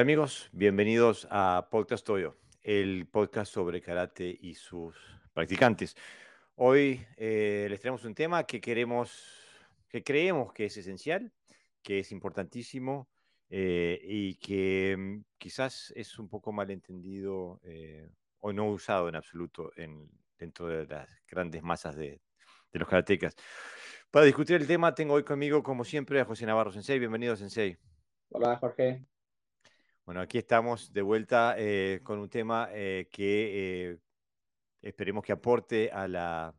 Amigos, bienvenidos a Podcast Toyo, el podcast sobre karate y sus practicantes. Hoy eh, les traemos un tema que queremos, que creemos que es esencial, que es importantísimo eh, y que mm, quizás es un poco malentendido eh, o no usado en absoluto en, dentro de las grandes masas de, de los karatecas. Para discutir el tema tengo hoy conmigo, como siempre, a José Navarro Sensei. Bienvenido, Sensei. Hola, Jorge. Bueno, aquí estamos de vuelta eh, con un tema eh, que eh, esperemos que aporte a la,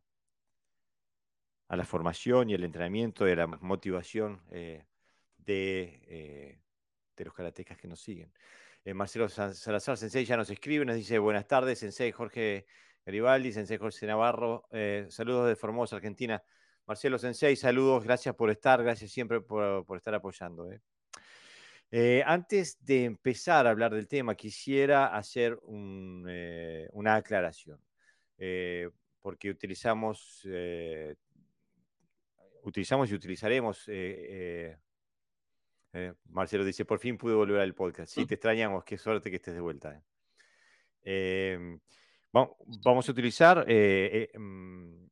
a la formación y el entrenamiento y a la motivación de, de los karatecas que nos siguen. Marcelo Salazar Sensei ya nos escribe, nos dice buenas tardes, Sensei Jorge Garibaldi, Sensei Jorge Navarro, saludos de Formosa, Argentina. Marcelo Sensei, saludos, gracias por estar, gracias siempre por, por estar apoyando. Eh, antes de empezar a hablar del tema, quisiera hacer eh, una aclaración, eh, porque utilizamos, utilizamos y utilizaremos, Marcelo dice, por fin pude volver al podcast. Sí, te extrañamos, qué suerte que estés de vuelta. Em, vamos a utilizar mm,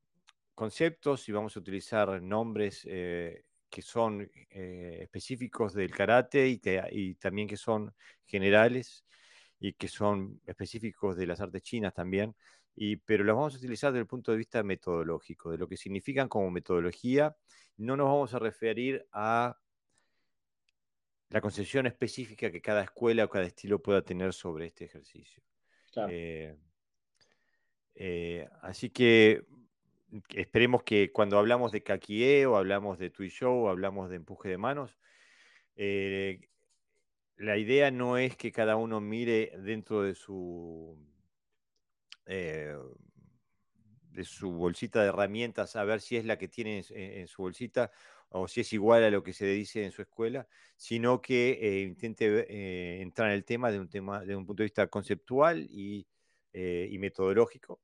conceptos y vamos a utilizar nombres que son eh, específicos del karate y, y, también que son generales y que son específicos de las artes chinas también, y, pero los vamos a utilizar desde el punto de vista metodológico, de lo que significan como metodología. No nos vamos a referir a la concepción específica que cada escuela o cada estilo pueda tener sobre este ejercicio. Eh, eh, así que esperemos que cuando hablamos de Kakie o hablamos de Tui Show hablamos de empuje de manos, eh, la idea no es que cada uno mire dentro de su, eh, de su bolsita de herramientas a ver si es la que tiene en, su bolsita o si es igual a lo que se dice en su escuela, sino que eh, intente entrar en el tema de un, tema de un punto de vista conceptual y metodológico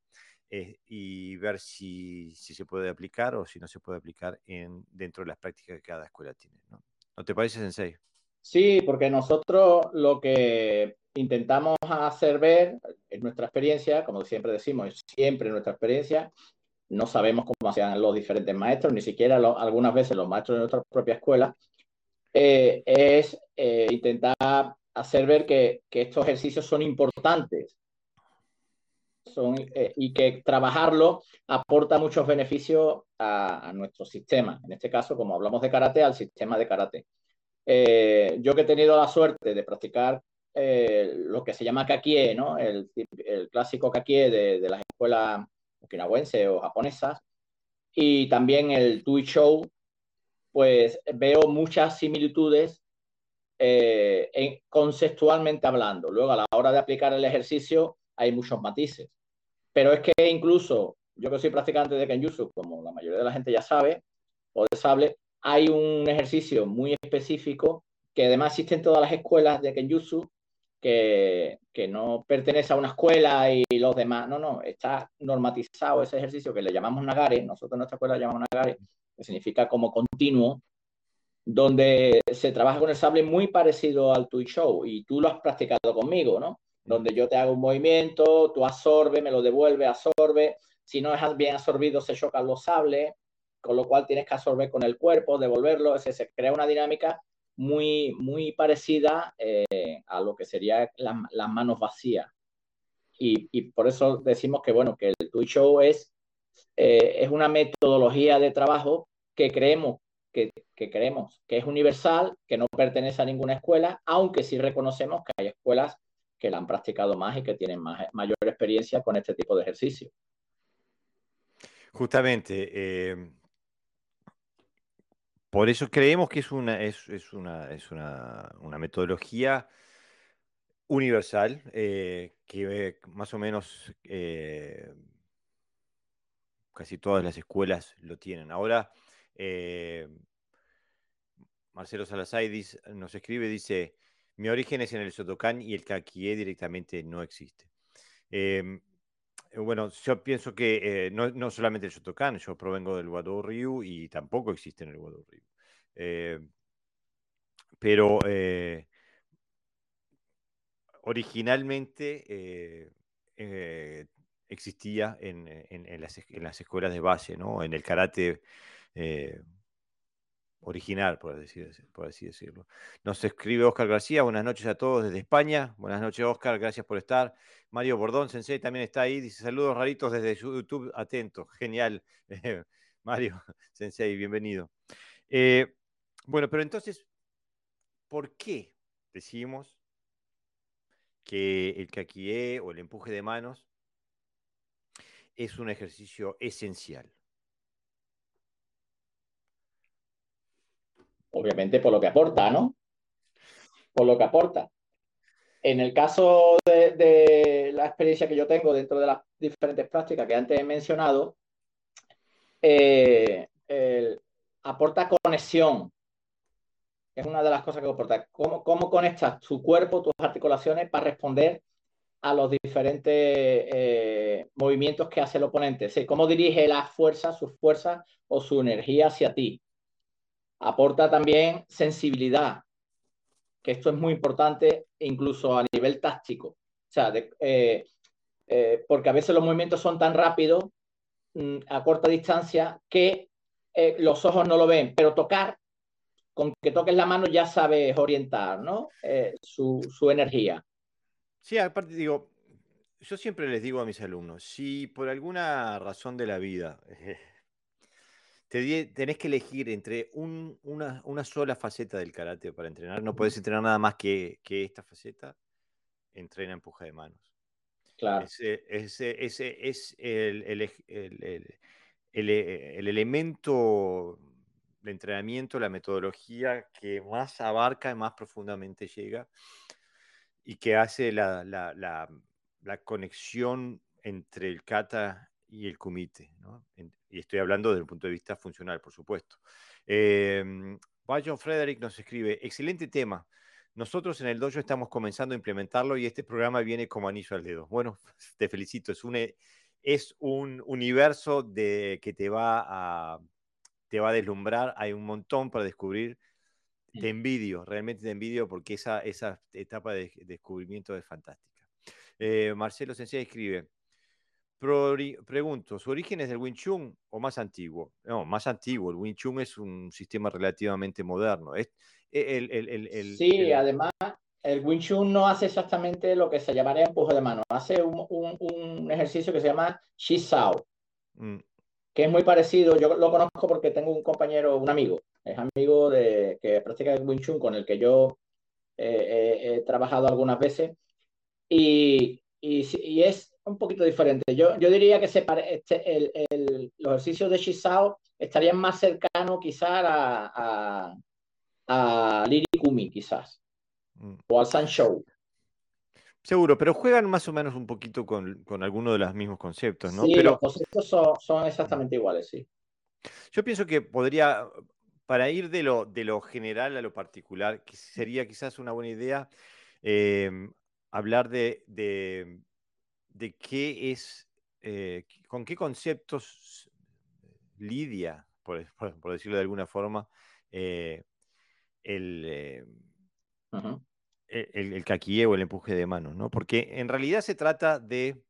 eh, y ver si, si, se puede aplicar o si no se puede aplicar en, dentro de las prácticas que cada escuela tiene. ¿no, ¿No te parece, Sensei? Sí, porque nosotros lo que intentamos hacer ver en nuestra experiencia, como siempre decimos, siempre en nuestra experiencia, no sabemos cómo hacían los diferentes maestros, ni siquiera algunas veces los maestros de nuestra propia escuela, eh, es eh, intentar hacer ver que, que, estos ejercicios son importantes son, eh, y que trabajarlo aporta muchos beneficios a, nuestro sistema. En este caso, como hablamos de karate, al sistema de karate. Eh, yo que he tenido la suerte de practicar eh, lo que se llama kakie, ¿no? el, el clásico kakie de, de, las escuelas okinawenses o japonesas, y también el Tui Show, pues veo muchas similitudes en, conceptualmente hablando. Luego, a la hora de aplicar el ejercicio, hay muchos matices. Pero es que incluso yo que soy practicante de Kenjutsu, como la mayoría de la gente ya sabe, o de sable, hay un ejercicio muy específico que además existe en todas las escuelas de Kenjutsu, que, que no pertenece a una escuela y los demás, no, no, está normatizado ese ejercicio que le llamamos Nagare, nosotros en nuestra escuela le llamamos Nagare, que significa como continuo, donde se trabaja con el sable muy parecido al Tui Show, y tú lo has practicado conmigo, ¿no? Donde yo te hago un movimiento, tú absorbe, me lo devuelve, absorbe. Si no es bien absorbido, se chocan los sables, con lo cual tienes que absorber con el cuerpo, devolverlo. Se, se crea una dinámica muy, muy parecida eh, a lo que sería las manos vacías. Y, y, por eso decimos que, bueno, que el Twitch Show es, eh, es una metodología de trabajo que creemos que, que, creemos que es universal, que no pertenece a ninguna escuela, aunque sí reconocemos que hay escuelas que la han practicado más y que tienen mayor experiencia con este tipo de ejercicio. Justamente, eh, por eso creemos que es una, es, una, es una, una metodología universal eh, que más o menos eh, casi todas las escuelas lo tienen. Ahora, Marcelo Salazar nos escribe, dice, mi origen es en el Shotokan y el Kakie directamente no existe. Em, bueno, yo pienso que eh, no, solamente el Shotokan, yo provengo del Wado y tampoco existe en el Wado. Em, pero eh, originalmente existía en, las, escuelas de base, ¿no? En el karate original, por, así decirlo. Nos escribe Oscar García, buenas noches a todos desde España. Buenas noches, Oscar, gracias por estar. Mario Bordón, Sensei, también está ahí, dice saludos raritos desde YouTube, atento, genial. Mario, Sensei, bienvenido. Eh, bueno, pero entonces, ¿por qué decimos que el kakie o el empuje de manos es un ejercicio esencial? Obviamente por lo que aporta, ¿no? Por lo que aporta. En el caso de, la experiencia que yo tengo dentro de las diferentes prácticas que antes he mencionado, eh, aporta conexión. Es una de las cosas que aporta. ¿Cómo, ¿Cómo, conectas tu cuerpo, tus articulaciones para responder a los diferentes eh, movimientos que hace el oponente? ¿Cómo dirige la fuerza, su fuerza o su energía hacia ti? Aporta también sensibilidad, que esto es muy importante incluso a nivel táctico. O sea, eh, eh, porque a veces los movimientos son tan rápidos mm, a corta distancia que eh, los ojos no lo ven, pero tocar, con que toques la mano ya sabes orientar ¿no? su, su energía. Sí, aparte digo, yo siempre les digo a mis alumnos, si por alguna razón de la vida tenés que elegir entre una, sola faceta del karate para entrenar. No puedes entrenar nada más que, esta faceta. Entrena empuja de manos. Claro. Ese, es el, elemento de entrenamiento, la metodología que más abarca y más profundamente llega y que hace la, la conexión entre el kata y el kumite. ¿no? y estoy hablando desde el punto de vista funcional, por supuesto. Eh, Frederick nos escribe, excelente tema. Nosotros en el dojo estamos comenzando a implementarlo y este programa viene como anillo al dedo. Bueno, te felicito, es un, es un universo de, que te va, a, te va a deslumbrar, hay un montón para descubrir. Te envidio, realmente te envidio porque esa, esa etapa de, descubrimiento es fantástica. Eh, Marcelo Sensei escribe, pregunto, ¿su origen es del Wing Chun o más antiguo? No, más antiguo. El Wing Chun es un sistema relativamente moderno. Es, e, el, sí, además, el Wing Chun no hace exactamente lo que se llamaría empuje de mano. Hace un, ejercicio que se llama Shisao, mm. que es muy parecido. Yo lo conozco porque tengo un compañero, un amigo, es amigo de que practica el Wing Chun con el que yo he trabajado algunas veces. Y, y es un poquito diferente. Yo, yo diría que se este, el, el, los ejercicios de Shisao estarían más cercanos quizás a, a, a Lirikumi, quizás, mm. o al Sanshou. Seguro, pero juegan más o menos un poquito con, con algunos de los mismos conceptos, ¿no? Sí, pero... los conceptos son, son, exactamente iguales, sí. Yo pienso que podría, para ir de lo, de lo general a lo particular, que sería quizás una buena idea eh, hablar de, de de qué es, eh, con qué conceptos lidia, por, decirlo de alguna forma, eh, el, eh, el, el o el empuje de mano, ¿no? Porque en realidad se trata de...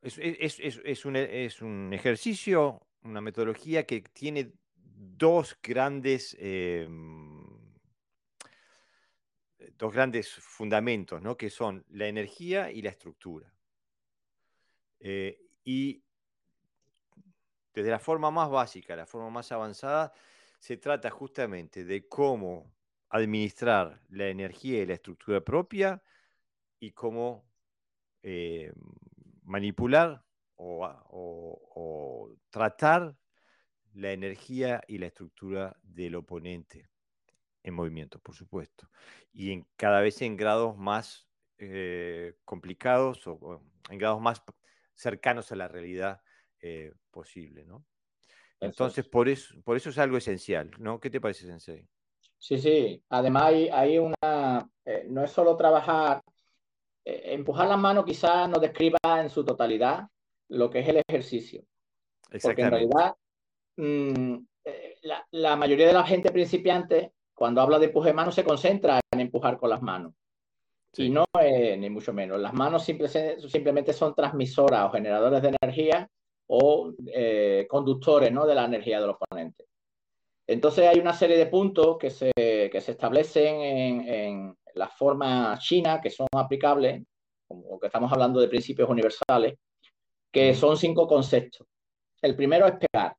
Es, un, es un, ejercicio, una metodología que tiene dos grandes dos grandes fundamentos, ¿no? que son la energía y la estructura. Eh, y desde la forma más básica, la forma más avanzada, se trata justamente de cómo administrar la energía y la estructura propia y cómo eh, manipular o tratar la energía y la estructura del oponente en movimiento, por supuesto, y en, cada vez en grados más eh, complicados o, en grados más cercanos a la realidad eh, posible, ¿no? Entonces, por eso, por eso es algo esencial, ¿no? ¿Qué te parece, Sensei? Sí, sí. Además, hay, hay una. Eh, no es solo trabajar. empujar la mano quizás no describa en su totalidad lo que es el ejercicio. Porque en realidad, mm, la, la, mayoría de la gente principiante cuando habla de empuje de manos se concentra en empujar con las manos. Y no, ni mucho menos. Las manos simplemente son transmisoras o generadores de energía o eh, conductores ¿no? de la energía del oponente. Entonces hay una serie de puntos que se, que se establecen en, en la forma china que son aplicables, como que estamos hablando de principios universales, que son cinco conceptos. El primero es pegar.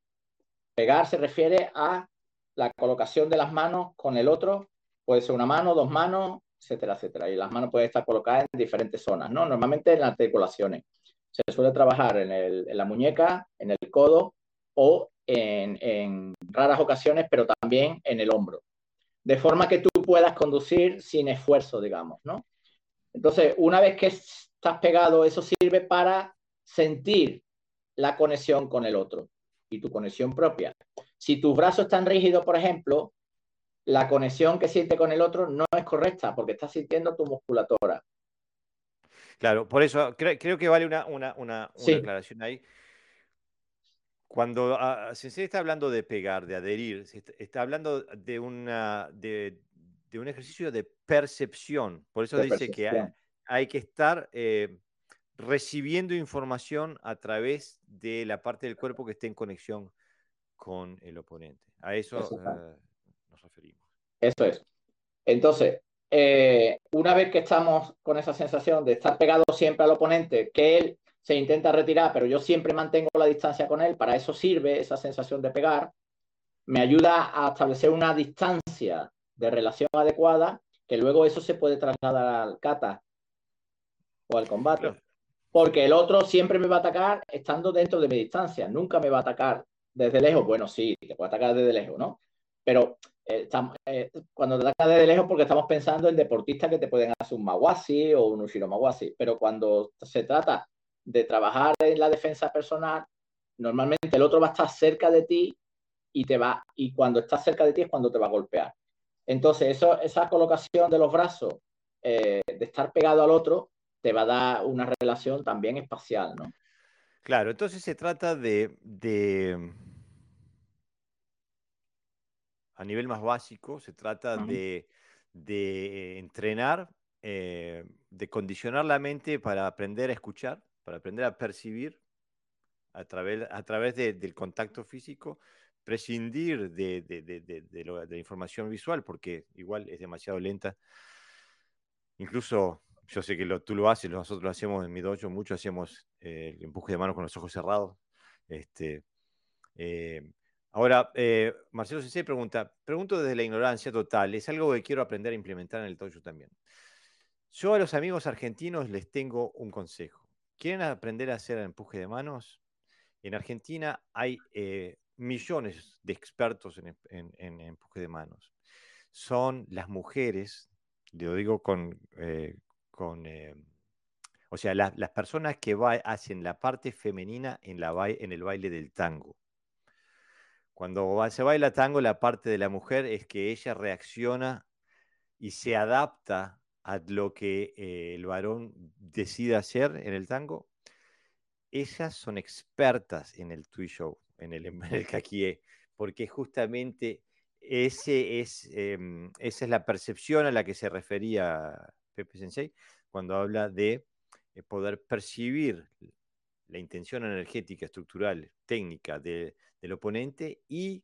Pegar se refiere a la colocación de las manos con el otro, puede ser una mano, dos manos, etcétera, etcétera. Y las manos pueden estar colocadas en diferentes zonas, ¿no? Normalmente en las articulaciones. Se suele trabajar en, la muñeca, en el codo o en, en, raras ocasiones, pero también en el hombro. De forma que tú puedas conducir sin esfuerzo, digamos, ¿no? Entonces, una vez que estás pegado, eso sirve para sentir la conexión con el otro y tu conexión propia. Si tus brazos están rígidos, por ejemplo, la conexión que siente con el otro no es correcta porque estás sintiendo tu musculatura. Claro, por eso creo, que vale una, una, una, aclaración ahí. Cuando uh, se está hablando de pegar, de adherir, se está, hablando de, una, de, de, un ejercicio de percepción. Por eso dice que hay, que estar eh, recibiendo información a través de la parte del cuerpo que esté en conexión con el oponente. A eso, eh, nos referimos. Eso es. Entonces, eh, una vez que estamos con esa sensación de estar pegado siempre al oponente, que él se intenta retirar, pero yo siempre mantengo la distancia con él, para eso sirve esa sensación de pegar, me ayuda a establecer una distancia de relación adecuada, que luego eso se puede trasladar al kata o al combate. Porque el otro siempre me va a atacar estando dentro de mi distancia, nunca me va a atacar desde lejos. Bueno, sí, te puede atacar desde lejos, ¿no? Pero eh, eh, cuando te ataca desde lejos porque estamos pensando en deportistas que te pueden hacer un Mawasi o un Ushiro Mawasi, pero cuando se trata de trabajar en la defensa personal, normalmente el otro va a estar cerca de ti y te va y cuando está cerca de ti es cuando te va a golpear. Entonces, eso, esa colocación de los brazos, eh, de estar pegado al otro, te va a dar una relación también espacial, ¿no? Claro, entonces se trata de, de a nivel más básico, se trata de, de, entrenar, eh, de condicionar la mente para aprender a escuchar, para aprender a percibir a través, a través del contacto físico, prescindir de, de, la información visual, porque igual es demasiado lenta. Incluso yo sé que tú lo haces, nosotros lo hacemos en mi dojo, mucho hacemos eh, el empuje de mano con los ojos cerrados. Este, eh, ahora, eh, Marcelo Sensei pregunta, pregunto desde la ignorancia total, es algo que quiero aprender a implementar en el dojo también. Yo a los amigos argentinos les tengo un consejo. ¿Quieren aprender a hacer empuje de manos? En Argentina hay millones de expertos en, empuje de manos. Son las mujeres, lo digo con, con eh, o sea, las personas que hacen la parte femenina en, la en el baile del tango. Cuando se baila tango, la parte de la mujer es que ella reacciona y se adapta a lo que eh, el varón decide hacer en el tango. Ellas son expertas en el tui show, en el, en el porque justamente ese es, em, esa es la percepción a la que se refería Pepe Sensei, cuando habla de eh, poder percibir la intención energética, estructural, técnica del oponente y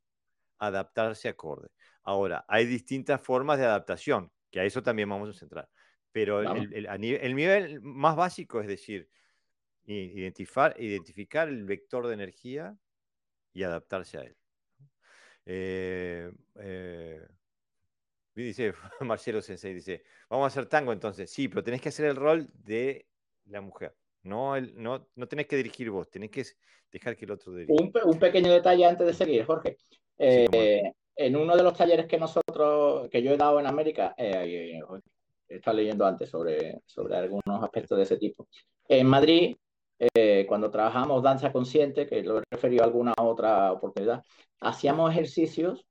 adaptarse acorde. Ahora, hay distintas formas de adaptación, que a eso también vamos a centrar. Pero el, nivel más básico es decir, identificar, identificar el vector de energía y adaptarse a él. Eh, eh, dice Marcelo Sensei, dice, vamos a hacer tango entonces. Sí, pero tenés que hacer el rol de la mujer. No, el, no, no tenés que dirigir vos, tenés que dejar que el otro dirija. Un, pequeño detalle antes de seguir, Jorge. Eh, en uno de los talleres que nosotros, que yo he dado en América, eh, he estado leyendo antes sobre, sobre algunos aspectos de ese tipo. En Madrid, eh, cuando trabajamos danza consciente, que lo he referido a alguna otra oportunidad, hacíamos ejercicios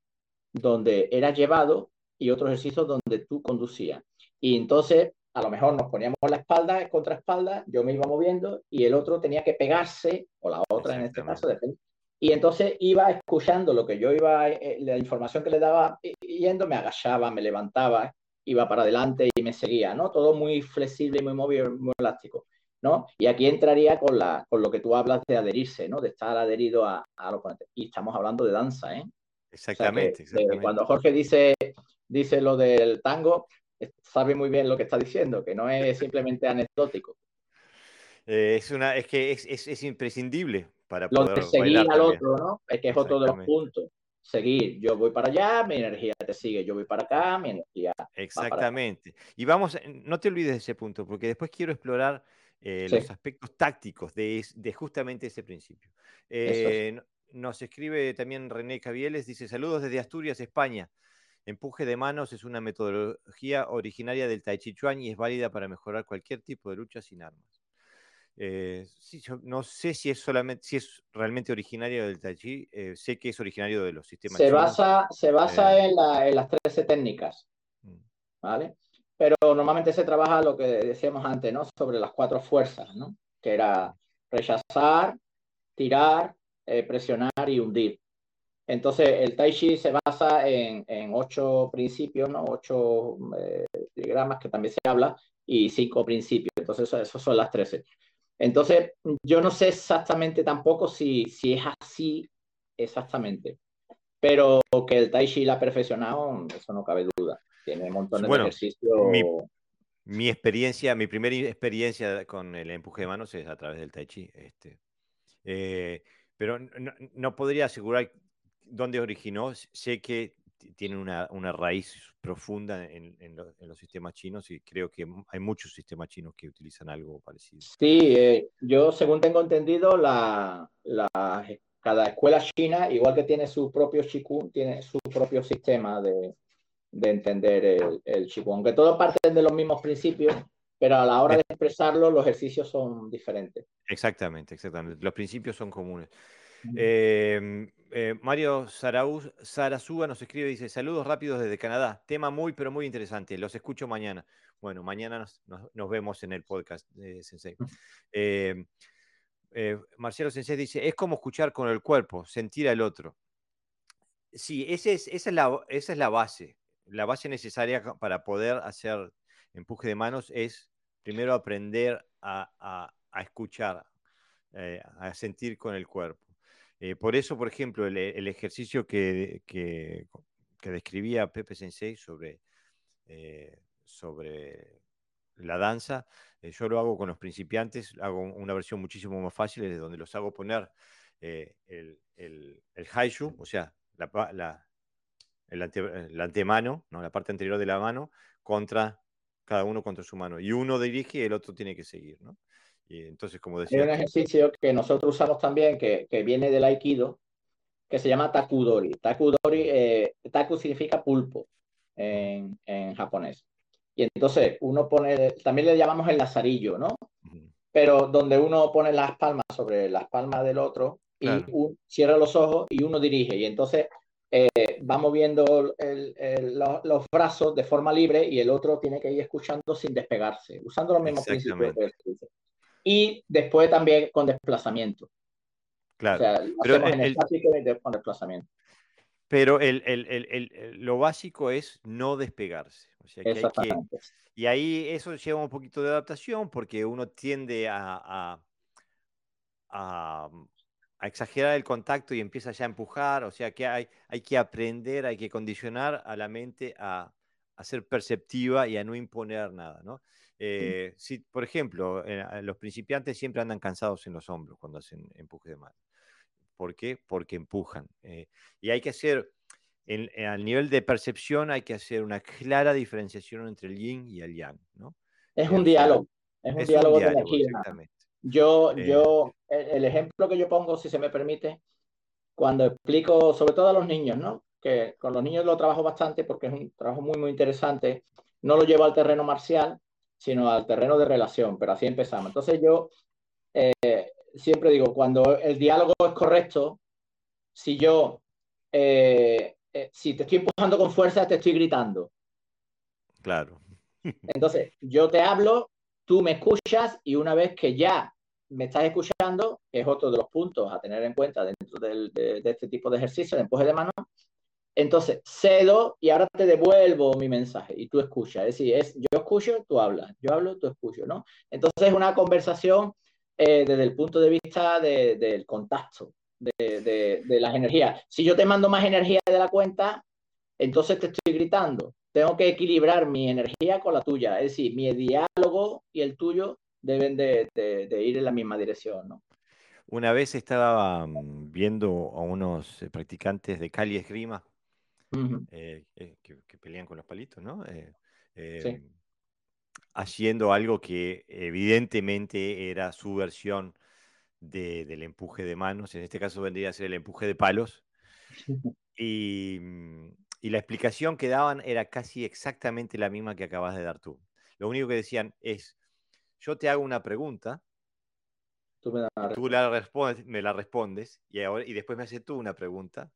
donde era llevado y otros ejercicios donde tú conducías. Y entonces, a lo mejor nos poníamos la espalda contra espalda, yo me iba moviendo y el otro tenía que pegarse, o la otra en este caso, Y entonces iba escuchando lo que yo iba, eh, la información que le daba, yendo, me agachaba, me levantaba, iba para adelante y me seguía, ¿no? Todo muy flexible, muy móvil, muy elástico, ¿no? Y aquí entraría con, la, con lo que tú hablas de adherirse, ¿no? De estar adherido a, a los. Y estamos hablando de danza, ¿eh? Exactamente, cuando Jorge dice, dice lo del tango, sabe muy bien lo que está diciendo, que no es simplemente anecdótico. Eh, es, una, es que es, es, es imprescindible para poder. Lo de seguir al otro, ¿no? Es que es otro de los puntos. Seguir, yo voy para allá, mi energía te sigue, yo voy para acá, mi energía. Exactamente. Y vamos, no te olvides de ese punto, porque después quiero explorar eh, los aspectos tácticos de, de, justamente ese principio. Eh, nos escribe también René Cavieles, dice, saludos desde Asturias, España. Empuje de manos es una metodología originaria del Tai Chi Chuan y es válida para mejorar cualquier tipo de lucha sin armas. Eh, sí, yo no sé si es solamente, si es realmente originario del Tai Chi, eh, sé que es originario de los sistemas. Se basa, se basa eh. en, las 13 técnicas, mm. ¿vale? Pero normalmente se trabaja lo que decíamos antes, ¿no? Sobre las cuatro fuerzas, ¿no? Que era rechazar, tirar, presionar y hundir. Entonces, el Tai Chi se basa en, en ocho principios, ¿no? Ocho diagramas que también se habla y cinco principios. Entonces, esos son las 13. Entonces, yo no sé exactamente tampoco si, si es así exactamente, pero que el Tai Chi la ha perfeccionado, eso no cabe duda. Tiene montones de ejercicios. Mi, experiencia, mi primera experiencia con el empuje de manos es a través del Tai Chi. Este, eh, pero no, podría asegurar dónde originó. Sé que tiene una, una raíz profunda en, los sistemas chinos y creo que hay muchos sistemas chinos que utilizan algo parecido. Sí, eh, yo según tengo entendido, la, la, cada escuela china, igual que tiene su propio Qigong, tiene su propio sistema de, de entender el, el Qigong, aunque todos parten de los mismos principios, pero a la hora de expresarlo los ejercicios son diferentes. Exactamente, exactamente. Los principios son comunes. Em, eh, Mario Sarasúa nos escribe y dice: Saludos rápidos desde Canadá. Tema muy, pero muy interesante. Los escucho mañana. Bueno, mañana nos, vemos en el podcast de Sensei. Em, eh, Marcelo Sensei dice: Es como escuchar con el cuerpo, sentir al otro. Sí, esa, es, esa, es la, esa es la base. La base necesaria para poder hacer empuje de manos es primero aprender a, escuchar, eh, a sentir con el cuerpo. Eh, por eso, por ejemplo, el, ejercicio que, que, describía Pepe Sensei sobre, eh, sobre la danza, eh, yo lo hago con los principiantes, hago una versión muchísimo más fácil, de donde los hago poner el, el, haishu, o sea, la, el, antemano, ¿no? la parte anterior de la mano, contra cada uno contra su mano. Y uno dirige y el otro tiene que seguir. ¿no? Y entonces, como decía... Hay un ejercicio que nosotros usamos también, que, que viene del Aikido, que se llama Takudori. Takudori, eh, Taku significa pulpo en, en, japonés. Y entonces uno pone, también le llamamos el lazarillo, ¿no? Pero donde uno pone las palmas sobre las palmas del otro y cierra los ojos y uno dirige. Y entonces eh, va moviendo el, el, los, los, brazos de forma libre y el otro tiene que ir escuchando sin despegarse, usando los mismos principios y después también con desplazamiento. Claro. O sea, pero el, el, con desplazamiento. Pero el, el, lo básico es no despegarse. O sea, que hay que, y ahí eso lleva un poquito de adaptación porque uno tiende a, a, a, a, exagerar el contacto y empieza ya a empujar. O sea que hay, hay que aprender, hay que condicionar a la mente a, a ser perceptiva y a no imponer nada, ¿no? Eh, si, por ejemplo, eh, los principiantes siempre andan cansados en los hombros cuando hacen empuje de mano. ¿Por qué? Porque empujan. Eh, y hay que hacer, en, al nivel de percepción, hay que hacer una clara diferenciación entre el yin y el yang, ¿no? Es un diálogo. Es un diálogo, de Exactamente. Yo, yo, el, ejemplo que yo pongo, si se me permite, cuando explico, sobre todo a los niños, ¿no? Que con los niños lo trabajo bastante porque es un trabajo muy, muy interesante. No lo llevo al terreno marcial, sino al terreno de relación, pero así empezamos. Entonces yo eh, siempre digo, cuando el diálogo es correcto, si yo, eh, eh, si te estoy empujando con fuerza, te estoy gritando. Claro. Entonces, yo te hablo, tú me escuchas y una vez que ya me estás escuchando, que es otro de los puntos a tener en cuenta dentro de, este tipo de ejercicio de empuje de mano. Entonces, cedo y ahora te devuelvo mi mensaje y tú escuchas. Es decir, es, yo escucho, tú hablas. Yo hablo, tú escuchas, ¿no? Entonces, es una conversación eh, desde el punto de vista del contacto, de, de las energías. Si yo te mando más energía de la cuenta, entonces te estoy gritando. Tengo que equilibrar mi energía con la tuya. Es decir, mi diálogo y el tuyo deben de, ir en la misma dirección, ¿no? Una vez estaba mm, viendo a unos eh, practicantes de Cali Esgrima eh, eh, que, pelean con los palitos, ¿no? Em, haciendo algo que evidentemente era su versión del empuje de manos, en este caso vendría a ser el empuje de palos. Y, mm, y la explicación que daban era casi exactamente la misma que acabas de dar tú. Lo único que decían es, yo te hago una pregunta, tú me, la respondes, me la respondes y, ahora, y después me haces tú una pregunta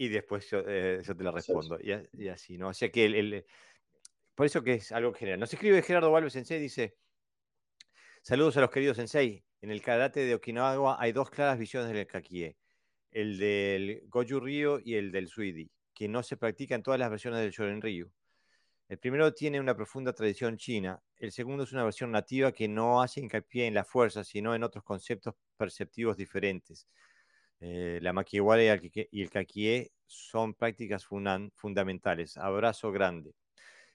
y después yo, eh, te la respondo. Y, así, ¿no? O sea que el, por eso que es algo general. Nos escribe Gerardo Valves Sensei, dice, saludos a los queridos Sensei. En el karate de Okinawa hay dos claras visiones del kakie, el del Goju Ryu y el del Suidi, que no se practica en todas las versiones del Shorin Ryu. El primero tiene una profunda tradición china, el segundo es una versión nativa que no hace hincapié en la fuerza, sino en otros conceptos perceptivos diferentes. Eh, la makiwara y el kakie son prácticas fundamentales. Abrazo grande.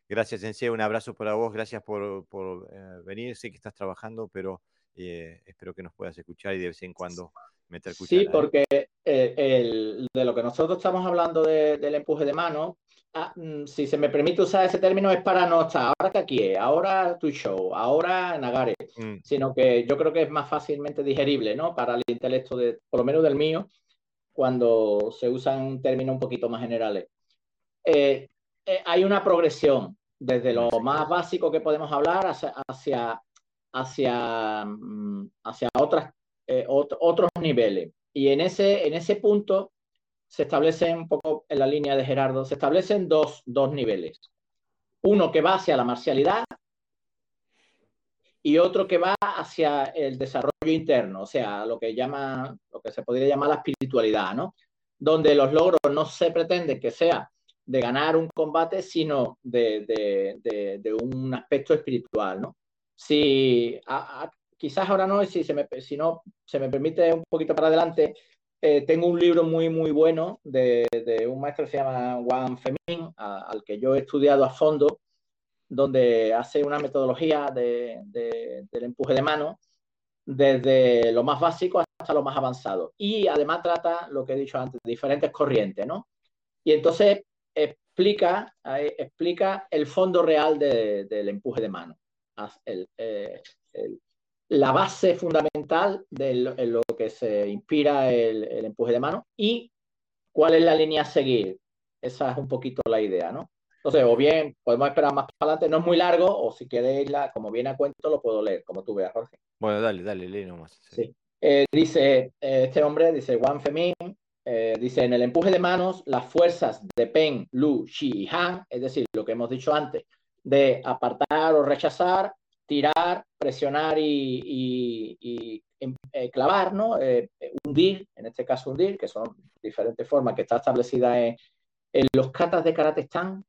Gracias, Sensei. Un abrazo para vos. Gracias por, eh, venir. Sé que estás trabajando, pero eh, espero que nos puedas escuchar y de vez en cuando meter cuchara. Sí, porque de lo que nosotros estamos hablando del empuje de mano, Ah, mm, si se me permite usar ese término, es para no estar ahora que aquí, ahora tu show, ahora Nagare, mm. sino que yo creo que es más fácilmente digerible, ¿no? Para el intelecto, de, por lo menos del mío, cuando se usan términos un poquito más generales. Eh, eh, hay una progresión desde lo más básico que podemos hablar hacia, hacia, hacia, mm, otras, eh, otros niveles. Y en ese, en ese punto se establecen un poco en la línea de Gerardo, se establecen dos, dos niveles. Uno que va hacia la marcialidad y otro que va hacia el desarrollo interno, o sea, lo que llama, lo que se podría llamar la espiritualidad, ¿no? Donde los logros no se pretende que sea de ganar un combate, sino de, de, de, un aspecto espiritual, ¿no? Si quizás ahora no, si, se me, si no se me permite un poquito para adelante, eh, tengo un libro muy, muy bueno de, un maestro que se llama Juan Femín, al que yo he estudiado a fondo, donde hace una metodología del empuje de mano desde lo más básico hasta lo más avanzado. Y además trata, lo que he dicho antes, diferentes corrientes, ¿no? Y entonces explica, eh, explica el fondo real del empuje de mano. El, eh, el, la base fundamental de lo, que se inspira el, empuje de mano y cuál es la línea a seguir. Esa es un poquito la idea, ¿no? Entonces, o bien podemos esperar más para adelante, no es muy largo, o si queréis, la, como viene a cuento, lo puedo leer, como tú veas, Jorge. Bueno, dale, dale, lee nomás. Sí. Eh, dice eh, este hombre, dice Juan Femin, eh, dice, en el empuje de manos, las fuerzas de Pen, Lu, Shi y Han, es decir, lo que hemos dicho antes, de apartar o rechazar, tirar, presionar y, em, eh, clavar, ¿no? Eh, hundir, en este caso hundir, que son diferentes formas que está establecida en, los katas de karate están,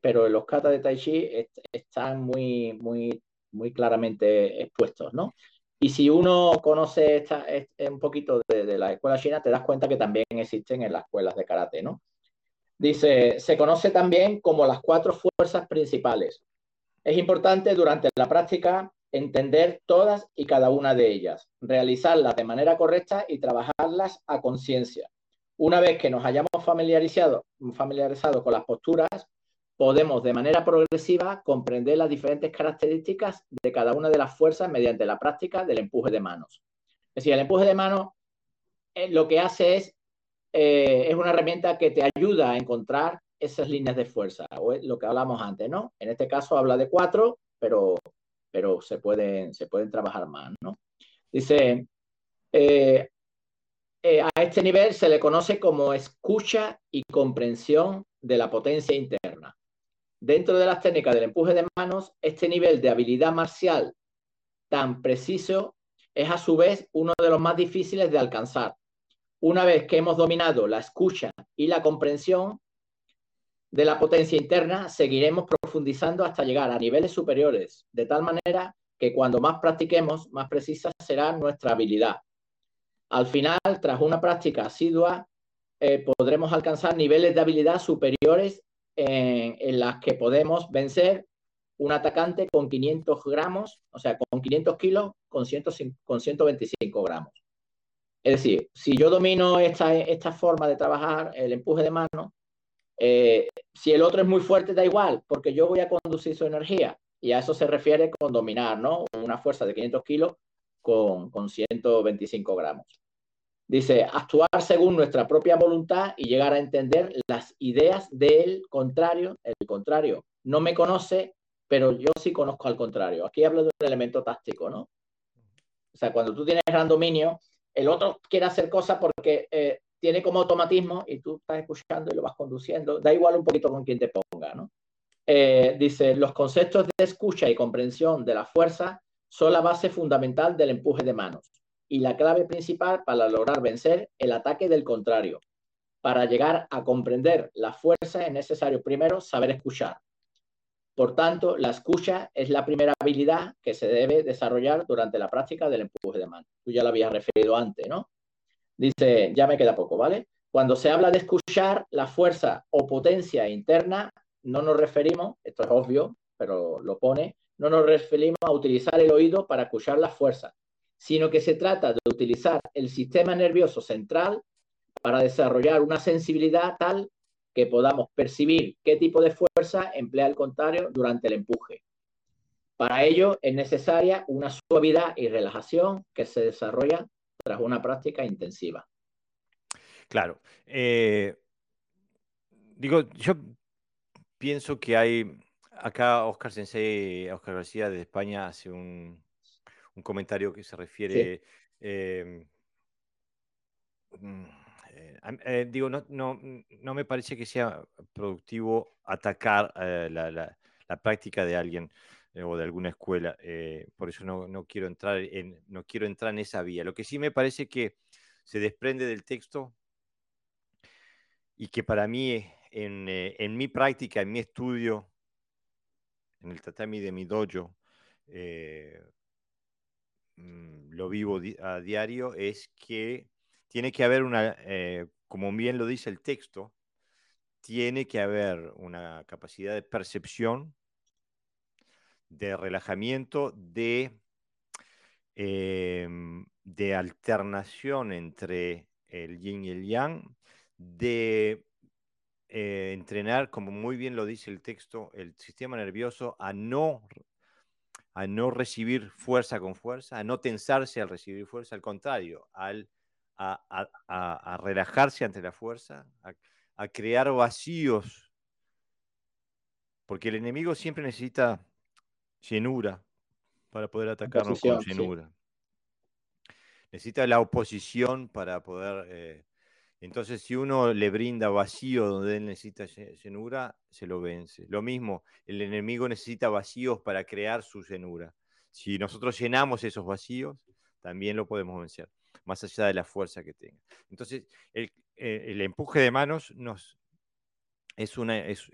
pero en los katas de tai chi están muy, muy, muy claramente expuestos, ¿no? Y si uno conoce esta, un poquito de, de, la escuela china, te das cuenta que también existen en las escuelas de karate, ¿no? Dice, se conoce también como las cuatro fuerzas principales, es importante durante la práctica entender todas y cada una de ellas, realizarlas de manera correcta y trabajarlas a conciencia. Una vez que nos hayamos familiarizado, familiarizado con las posturas, podemos de manera progresiva comprender las diferentes características de cada una de las fuerzas mediante la práctica del empuje de manos. Es decir, el empuje de manos eh, lo que hace es, eh, es una herramienta que te ayuda a encontrar esas líneas de fuerza, o lo que hablamos antes, ¿no? En este caso habla de cuatro, pero, pero se, pueden, se pueden trabajar más, ¿no? Dice, eh, eh, a este nivel se le conoce como escucha y comprensión de la potencia interna. Dentro de las técnicas del empuje de manos, este nivel de habilidad marcial tan preciso es a su vez uno de los más difíciles de alcanzar. Una vez que hemos dominado la escucha y la comprensión de la potencia interna, seguiremos profundizando hasta llegar a niveles superiores, de tal manera que cuando más practiquemos, más precisa será nuestra habilidad. Al final, tras una práctica asidua, eh, podremos alcanzar niveles de habilidad superiores en, en las que podemos vencer un atacante con 500 gramos, o sea, con 500 kilos, con, con 125 gramos. Es decir, si yo domino esta, esta forma de trabajar, el empuje de mano, eh, si el otro es muy fuerte, da igual, porque yo voy a conducir su energía. Y a eso se refiere con dominar, ¿no? Una fuerza de 500 kilos con, con 125 gramos. Dice, actuar según nuestra propia voluntad y llegar a entender las ideas del contrario. El contrario no me conoce, pero yo sí conozco al contrario. Aquí hablo de un elemento táctico, ¿no? O sea, cuando tú tienes gran dominio, el otro quiere hacer cosas porque eh, tiene como automatismo y tú estás escuchando y lo vas conduciendo. Da igual un poquito con quien te ponga, ¿no? Eh, dice, los conceptos de escucha y comprensión de la fuerza son la base fundamental del empuje de manos y la clave principal para lograr vencer el ataque del contrario. Para llegar a comprender la fuerza es necesario primero saber escuchar, por tanto, la escucha es la primera habilidad que se debe desarrollar durante la práctica del empuje de mano. Tú ya lo habías referido antes, ¿no? Dice, ya me queda poco, ¿vale? Cuando se habla de escuchar la fuerza o potencia interna, no nos referimos, esto es obvio, pero lo pone, no nos referimos a utilizar el oído para escuchar la fuerza, sino que se trata de utilizar el sistema nervioso central para desarrollar una sensibilidad tal que podamos percibir qué tipo de fuerza emplea el contrario durante el empuje. Para ello es necesaria una suavidad y relajación que se desarrolla tras una práctica intensiva. Claro. Eh, digo, yo pienso que hay, acá Oscar Sensei, Oscar García de España hace un, comentario que se refiere... Eh, mm, eh, eh, digo, no, no, no, me parece que sea productivo atacar la, la, práctica de alguien o de alguna escuela. por eso no, no, quiero entrar en, no quiero entrar en esa vía. Lo que sí me parece que se desprende del texto y que para mí, en, en mi práctica, en mi estudio, en el tatami de mi dojo, mm, lo vivo a diario, es que tiene que haber una, eh, como bien lo dice el texto, tiene que haber una capacidad de percepción, de relajamiento, de, em, de alternación entre el yin y el yang, de eh, entrenar, como muy bien lo dice el texto, el sistema nervioso a no, a no recibir fuerza con fuerza, a no tensarse al recibir fuerza, al contrario, al a, relajarse ante la fuerza, a, crear vacíos, porque el enemigo siempre necesita llenura para poder atacarnos con llenura. Necesita la oposición para poder... Eh, entonces, si uno le brinda vacío donde él necesita llenura, se lo vence. Lo mismo, el enemigo necesita vacíos para crear su llenura. Si nosotros llenamos esos vacíos, también lo podemos vencer más allá de la fuerza que tenga. Entonces, el, eh, empuje de manos nos, es, una, es,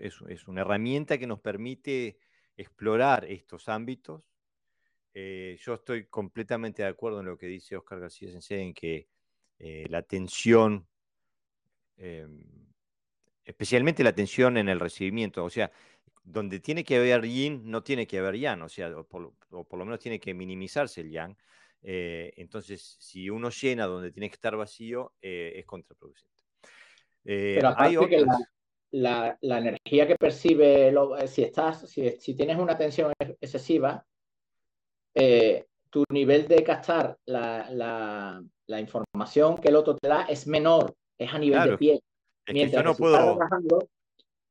una herramienta que nos permite explorar estos ámbitos. Eh, yo estoy completamente de acuerdo en lo que dice Oscar García Sensei, en que eh, la tensión, em, especialmente la tensión en el recibimiento, o sea, donde tiene que haber yin, no tiene que haber yang, o sea, por, o por lo menos tiene que minimizarse el yang, eh, entonces, si uno llena donde tiene que estar vacío, eh, es contraproducente. Eh, Pero hay que la, la, energía que percibe, si, estás, si, si, tienes una tensión excesiva, tu nivel de captar la, la, información que el otro te da es menor, es a nivel de piel. Mientras no puedo...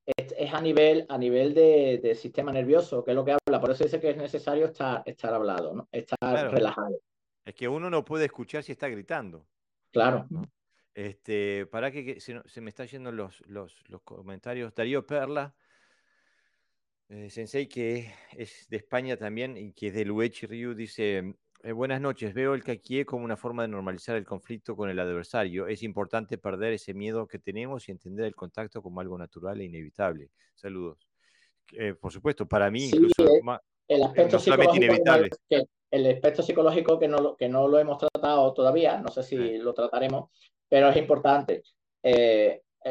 es, a nivel, a nivel de, de, sistema nervioso, que es lo que habla. Por eso dice que es necesario estar, estar hablado, ¿no? estar relajado. Es que uno no puede escuchar si está gritando. Claro. Este, para que, se, me están yendo los, los, comentarios. Darío Perla, eh, Sensei, que es de España también y que es de Luechi Ryu, dice: eh, buenas noches. Veo el caquié como una forma de normalizar el conflicto con el adversario. Es importante perder ese miedo que tenemos y entender el contacto como algo natural e inevitable. Saludos. Eh, por supuesto, para mí incluso el aspecto psicológico inevitable. Que, el aspecto psicológico que no, que no lo hemos tratado todavía, no sé si lo trataremos, pero es importante.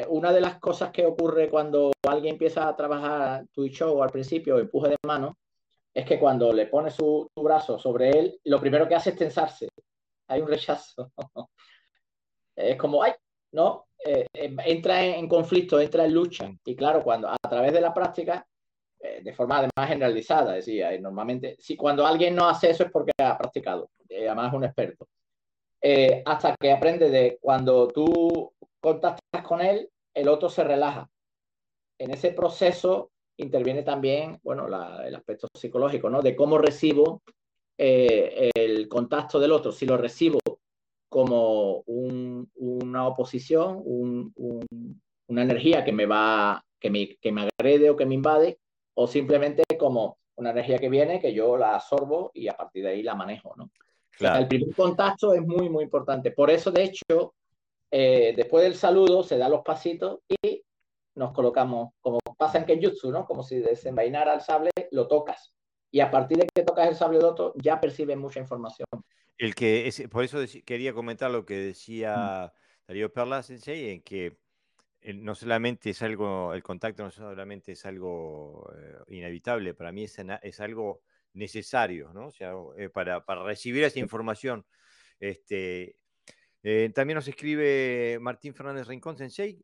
una de las cosas que ocurre cuando alguien empieza a trabajar Twitch Show al principio, empuje de mano, es que cuando le pone su, brazo sobre él, lo primero que hace es tensarse. Hay un rechazo. es como, ay, ¿no? Eh, eh, entra en, conflicto, entra en lucha. Y claro, cuando a través de la práctica, eh, de forma además generalizada, decía, normalmente, si cuando alguien no hace eso es porque ha practicado, además es un experto. Hasta que aprende de cuando tú contactas con él, el otro se relaja. En ese proceso interviene también, bueno, el aspecto psicológico, ¿no? De cómo recibo eh, el contacto del otro. Si lo recibo como una oposición, una energía que me va, que me, que me agrede o que me invade, o simplemente como una energía que viene, que yo la absorbo y a partir de ahí la manejo, ¿no? El primer contacto es muy, muy importante. Por eso, de hecho, eh, después del saludo se da los pasitos y nos colocamos, como pasa en Kenjutsu, ¿no? Como si desenvainara el sable, lo tocas. Y a partir de que tocas el sable otro, ya percibes mucha información. El que es, por eso quería comentar lo que decía mm. Darío Perla Sensei, en que eh, no solamente es algo, el contacto no solamente es algo eh, inevitable, para mí es, es, algo necesario, ¿no? O sea, eh, para, para, recibir esa información. Este, también nos escribe Martín Fernández Rincón Sensei,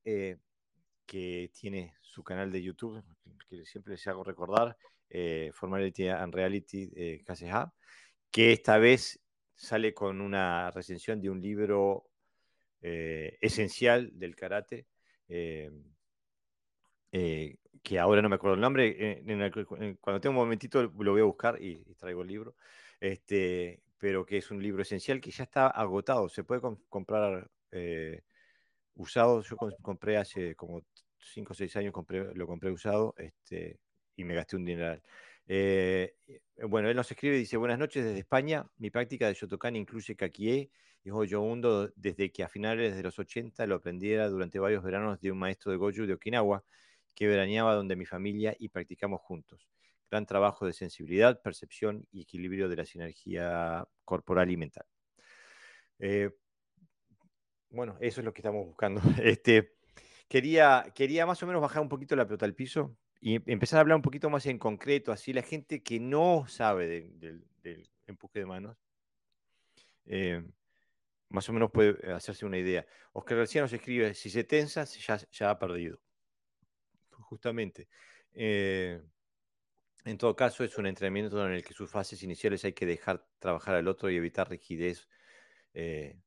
que tiene su canal de YouTube, que siempre les hago recordar, eh, Formality and Reality eh, KCH, que esta vez sale con una recensión de un libro eh, esencial del karate, eh, que ahora no me acuerdo el nombre, cuando tengo un momentito lo voy a buscar y, traigo el libro, este, pero que es un libro esencial que ya está agotado, se puede comprar usado, yo compré hace como 5 o 6 años, compré, lo compré usado este, y me gasté un dineral. Eh, bueno, él nos escribe, dice, buenas noches desde España, mi práctica de Shotokan incluye Kakie y Hoyo Undo desde que a finales de los 80 lo aprendiera durante varios veranos de un maestro de Goju de Okinawa que veraneaba donde mi familia y practicamos juntos. Gran trabajo de sensibilidad, percepción y equilibrio de la sinergia corporal y mental. Eh, bueno, eso es lo que estamos buscando. Este, quería, quería más o menos bajar un poquito la pelota al piso y empezar a hablar un poquito más en concreto, así la gente que no sabe del empuje de manos, eh, más o menos puede hacerse una idea. Oscar García nos escribe, si se tensa, ya, ya ha perdido. Justamente. Eh, en todo caso, es un entrenamiento en el que sus fases iniciales hay que dejar trabajar al otro y evitar rigidez. Eh,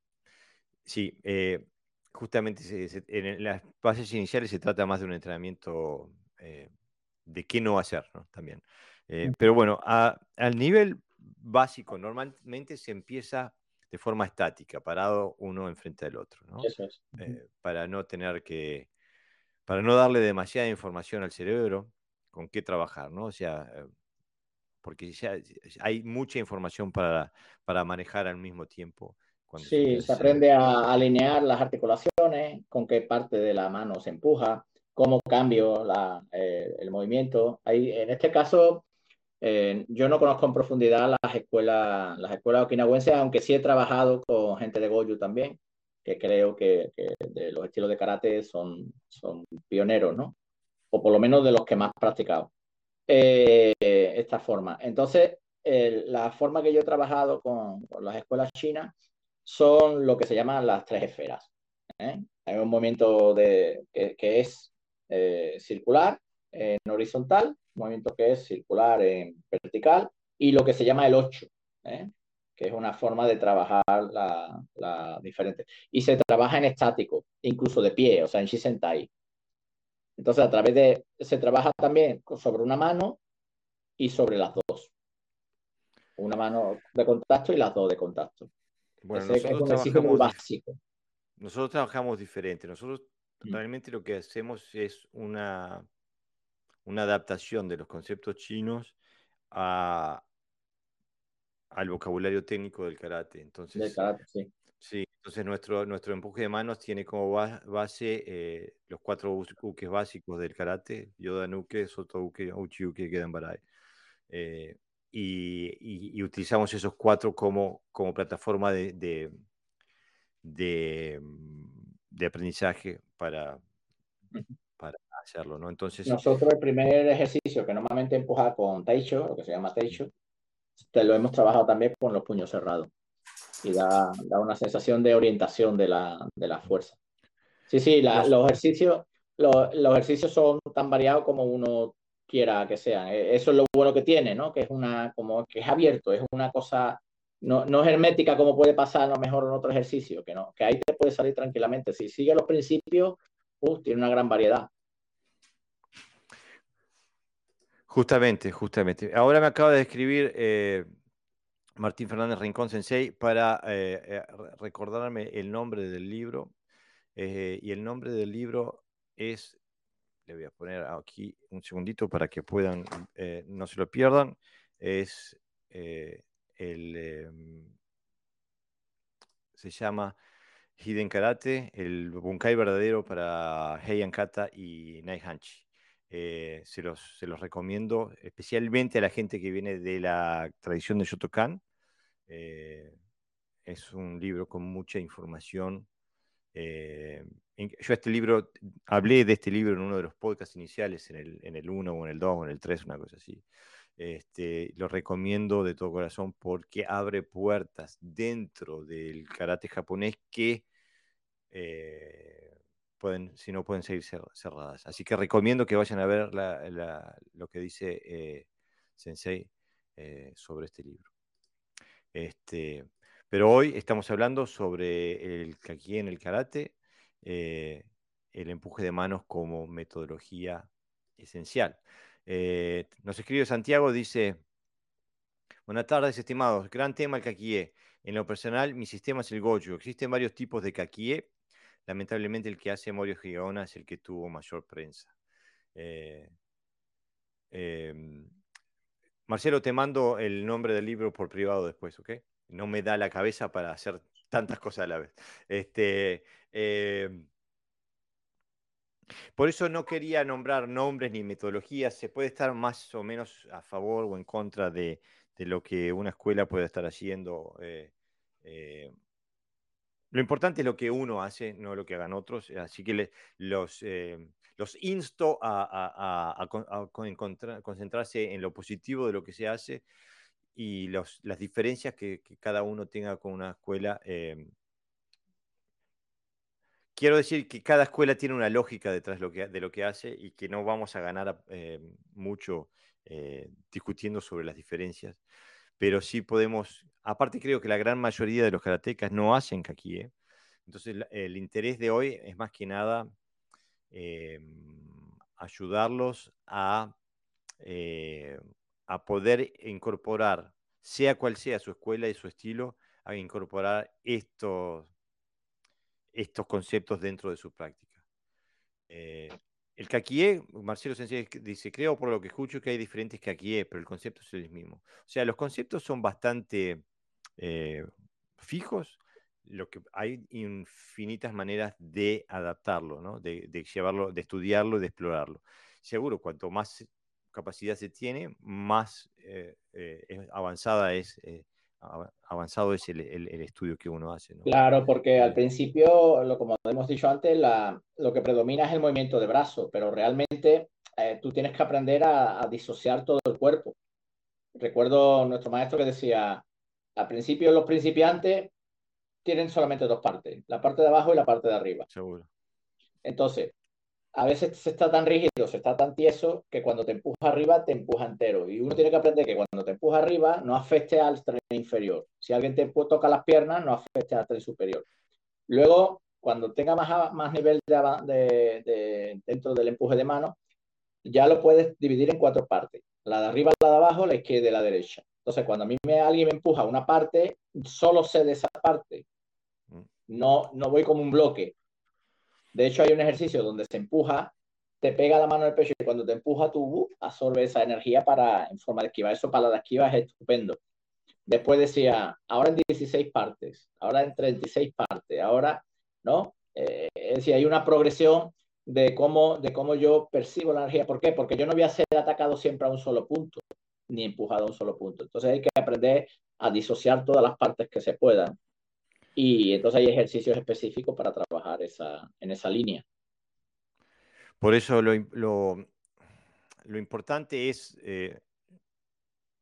Sí, eh, justamente en las fases iniciales se trata más de un entrenamiento eh, de qué no hacer, ¿no? También. Pero bueno, al nivel básico, normalmente se empieza de forma estática, parado uno enfrente del otro, ¿no? Eso es. para no tener que, para no darle demasiada información al cerebro con qué trabajar, ¿no? O sea, porque ya hay mucha información para, para manejar al mismo tiempo sí, se, aprende a alinear las articulaciones, con qué parte de la mano se empuja, cómo cambio eh, el movimiento. Ahí, en este caso, eh, yo no conozco en profundidad las escuelas, las escuelas okinawenses, aunque sí he trabajado con gente de Goju también, que creo que, de los estilos de karate son, son pioneros, ¿no? O por lo menos de los que más practicado. Eh, esta forma. Entonces, la forma que yo he trabajado con, con las escuelas chinas son lo que se llaman las tres esferas. ¿eh? Hay un movimiento de, que, es eh, circular en horizontal, un movimiento que es circular en vertical y lo que se llama el 8, ¿eh? Que es una forma de trabajar la, la, diferente. Y se trabaja en estático, incluso de pie, o sea, en Shisentai. Entonces, a través de, se trabaja también sobre una mano y sobre las dos. Una mano de contacto y las dos de contacto. Bueno, nosotros trabajamos, básico. nosotros trabajamos diferente. Nosotros mm. realmente lo que hacemos es una, una adaptación de los conceptos chinos a, al vocabulario técnico del karate. Entonces, del karate, sí. Sí, entonces nuestro, nuestro empuje de manos tiene como base eh, los cuatro ukes básicos del karate, Yoda Nuke, Soto Uke, Uchi Uke, Gedan Barai. Eh, y, utilizamos esos cuatro como, como plataforma de, de, de, aprendizaje para, para hacerlo, ¿no? Entonces... Nosotros el primer ejercicio que normalmente empuja con Taicho, lo que se llama Taicho, te lo hemos trabajado también con los puños cerrados y da, da una sensación de orientación de la, de la fuerza. Sí, sí, los, ejercicios, los, los, ejercicios son tan variados como uno quiera que sean. E, eso es lo bueno que tiene, ¿no? Que es una, como que es abierto, es una cosa, no, no es hermética como puede pasar a lo mejor en otro ejercicio, que no, que ahí te puede salir tranquilamente. Si sigue los principios, uh, tiene una gran variedad. Justamente, justamente. Ahora me acaba de escribir eh, Martín Fernández Rincón Sensei para eh, eh, recordarme el nombre del libro. Y el nombre del libro es, le voy a poner aquí un segundito para que puedan, no se lo pierdan, es el, em, se llama Hiden Karate, el Bunkai verdadero para Heian Kata y Nai Hanchi. Se, los, se los recomiendo especialmente a la gente que viene de la tradición de Shotokan, eh, es un libro con mucha información. Eh, yo este libro, hablé de este libro en uno de los podcasts iniciales, en el, en el 1 o en el 2 o en el 3, una cosa así. Este, lo recomiendo de todo corazón porque abre puertas dentro del karate japonés que eh, pueden, si no pueden seguir cerradas. Así que recomiendo que vayan a ver lo que dice Sensei sobre este libro. Este, pero hoy estamos hablando sobre el kaki en el karate, eh, el empuje de manos como metodología esencial. Eh, nos escribe Santiago, dice, buenas tardes estimados, gran tema el kakie. En lo personal, mi sistema es el goju. Existen varios tipos de kakie. Lamentablemente el que hace Morio Gigaona es el que tuvo mayor prensa. Eh, em, Marcelo, te mando el nombre del libro por privado después, ¿ok? No me da la cabeza para hacer tantas cosas a la vez. Este, em, por eso no quería nombrar nombres ni metodologías. Se puede estar más o menos a favor o en contra de, lo que una escuela puede estar haciendo. Eh, eh, lo importante es lo que uno hace, no lo que hagan otros. Así que los, em, los insto a, concentrarse en lo positivo de lo que se hace y las diferencias que, cada uno tenga con una escuela. Em, quiero decir que cada escuela tiene una lógica detrás de lo que, hace y que no vamos a ganar em, mucho eh, discutiendo sobre las diferencias, pero sí podemos, aparte creo que la gran mayoría de los karatecas no hacen kaki, ¿eh? entonces el interés de hoy es más que nada Em, ayudarlos a, eh, a poder incorporar, sea cual sea su escuela y su estilo, a incorporar estos, estos conceptos dentro de su práctica. Eh, el caquié, Marcelo Sensei dice, creo por lo que escucho que hay diferentes caquié, pero el concepto es el mismo. O sea, los conceptos son bastante eh, fijos, lo que hay infinitas maneras de adaptarlo, ¿no? de, llevarlo, de estudiarlo, de explorarlo. Seguro, cuanto más capacidad se tiene, más eh, eh, avanzada es, avanzado es el, estudio que uno hace. Claro, porque al principio, lo, como hemos dicho antes, la, lo que predomina es el movimiento de brazo, pero realmente tú tienes que aprender a, a disociar todo el cuerpo. Recuerdo nuestro maestro que decía, al principio los principiantes tienen solamente dos partes, la parte de abajo y la parte de arriba. Seguro. Entonces, a veces se está tan rígido, se está tan tieso, que cuando te empuja arriba, te empuja entero. Y uno tiene que aprender que cuando te empuja arriba, no afecte al tren inferior. Si alguien te toca las piernas, no afecte al tren superior. Luego, cuando tenga más, más nivel de, dentro del empuje de mano, ya lo puedes dividir en cuatro partes. La de arriba, la de abajo, la izquierda y la derecha. Entonces, cuando a mí me, alguien me empuja una parte, solo sé de esa parte no, no voy como un bloque. De hecho, hay un ejercicio donde se empuja, te pega la mano en pecho y cuando te empuja tu absorbe esa energía para, en forma de esquiva. Eso para la esquiva es estupendo. después decía, ahora en 16 partes, ahora en 36 partes, ahora, ¿no? Eh, es decir, hay una progresión de cómo, de cómo yo percibo la energía. ¿Por qué? Porque yo no voy a ser atacado siempre a un solo punto, ni empujado a un solo punto. Entonces hay que aprender a disociar todas las partes que se puedan. Y entonces hay ejercicios específicos para trabajar esa, en esa línea. Por eso lo, lo, lo importante es, eh,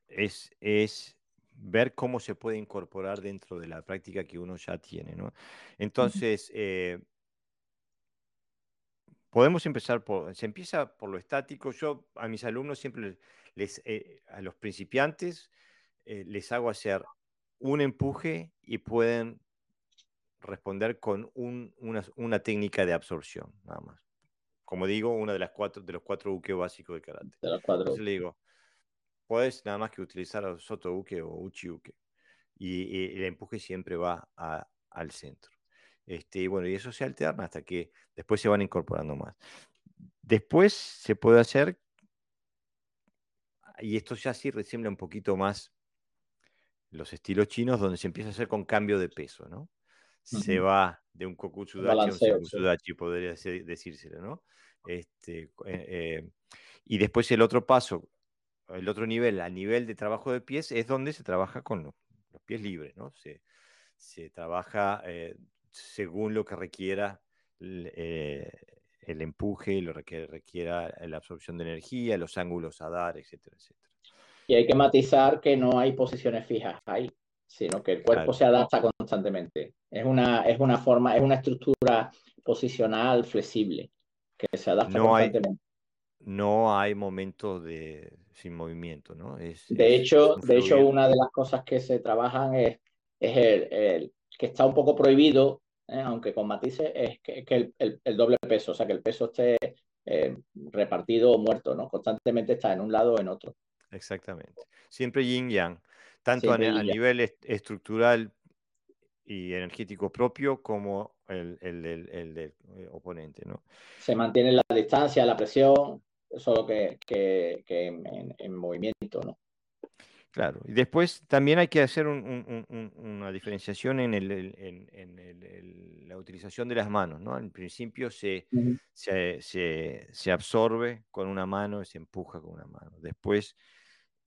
es, es, ver cómo se puede incorporar dentro de la práctica que uno ya tiene. ¿no? Entonces, eh, podemos empezar por, se empieza por lo estático. Yo a mis alumnos siempre les, eh, a los principiantes, les hago hacer un empuje y pueden responder con un, una, una técnica de absorción, nada más como digo, una de las cuatro, de los cuatro uke básicos de karate. De los cuatro. Entonces le digo, puedes nada más que utilizar el soto uke o uchi uke. Y, el empuje siempre va al centro. Este, y bueno, y eso se alterna hasta que después se van incorporando más. Después se puede hacer, y esto ya sí resembla un poquito más los estilos chinos, donde se empieza a hacer con cambio de peso, ¿no? Se va de un kokutsudachi a un sekutsudachi, podría decírselo, ¿no? Este, eh, eh, y después el otro paso, el otro nivel, a nivel de trabajo de pies, es donde se trabaja con los, pies libres, ¿no? Se, se trabaja eh, según lo que requiera el, el empuje, lo que requiera la absorción de energía, los ángulos a dar, etcétera, etcétera. Y hay que matizar que no hay posiciones fijas ahí sino que el cuerpo se adapta constantemente. Es una, es una forma, es una estructura posicional flexible que se adapta no constantemente. Hay, no hay momentos de, sin movimiento, ¿no? Es, de, hecho, de hecho, una de las cosas que se trabajan es, es el, que está un poco prohibido, ¿eh? aunque con matices, es que, que el, el, doble peso, o sea, que el peso esté eh, repartido o muerto, ¿no? Constantemente está en un lado o en otro. Exactamente. Siempre yin yang tanto a, nivel estructural y energético propio como el, del eh, oponente. ¿no? Se mantiene la distancia, la presión, solo que, que, en, movimiento. ¿no? Claro, y después también hay que hacer una diferenciación en, el, la utilización de las manos. ¿no? Al principio se, se, se, absorbe con una mano y se empuja con una mano. Después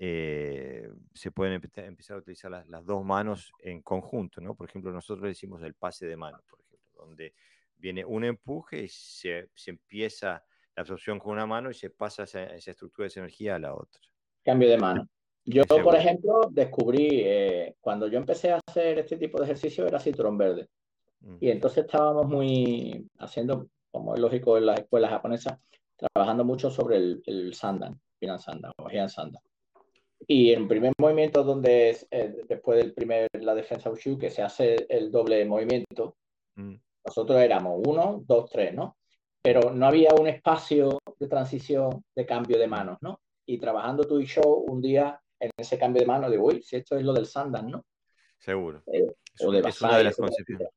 eh, se pueden empezar a utilizar las, dos manos en conjunto, ¿no? Por ejemplo, nosotros decimos el pase de mano, por ejemplo, donde viene un empuje y se, empieza la absorción con una mano y se pasa esa, estructura de esa energía a la otra. Cambio de mano. Yo, por ejemplo, descubrí, eh, cuando yo empecé a hacer este tipo de ejercicio era cinturón verde. Mm. Y entonces estábamos muy haciendo, como es lógico en las escuelas japonesas, trabajando mucho sobre el, el sandan, Finan Sandan o Sandan. Y en primer movimiento, donde es, eh, después del primer, la defensa Ushu, que se hace el doble movimiento, mm. nosotros éramos uno, dos, tres, ¿no? Pero no había un espacio de transición de cambio de manos, ¿no? Y trabajando tú y yo un día en ese cambio de manos, digo, uy, si esto es lo del Sandan, ¿no? Seguro. Eh, o de es una de las concepciones.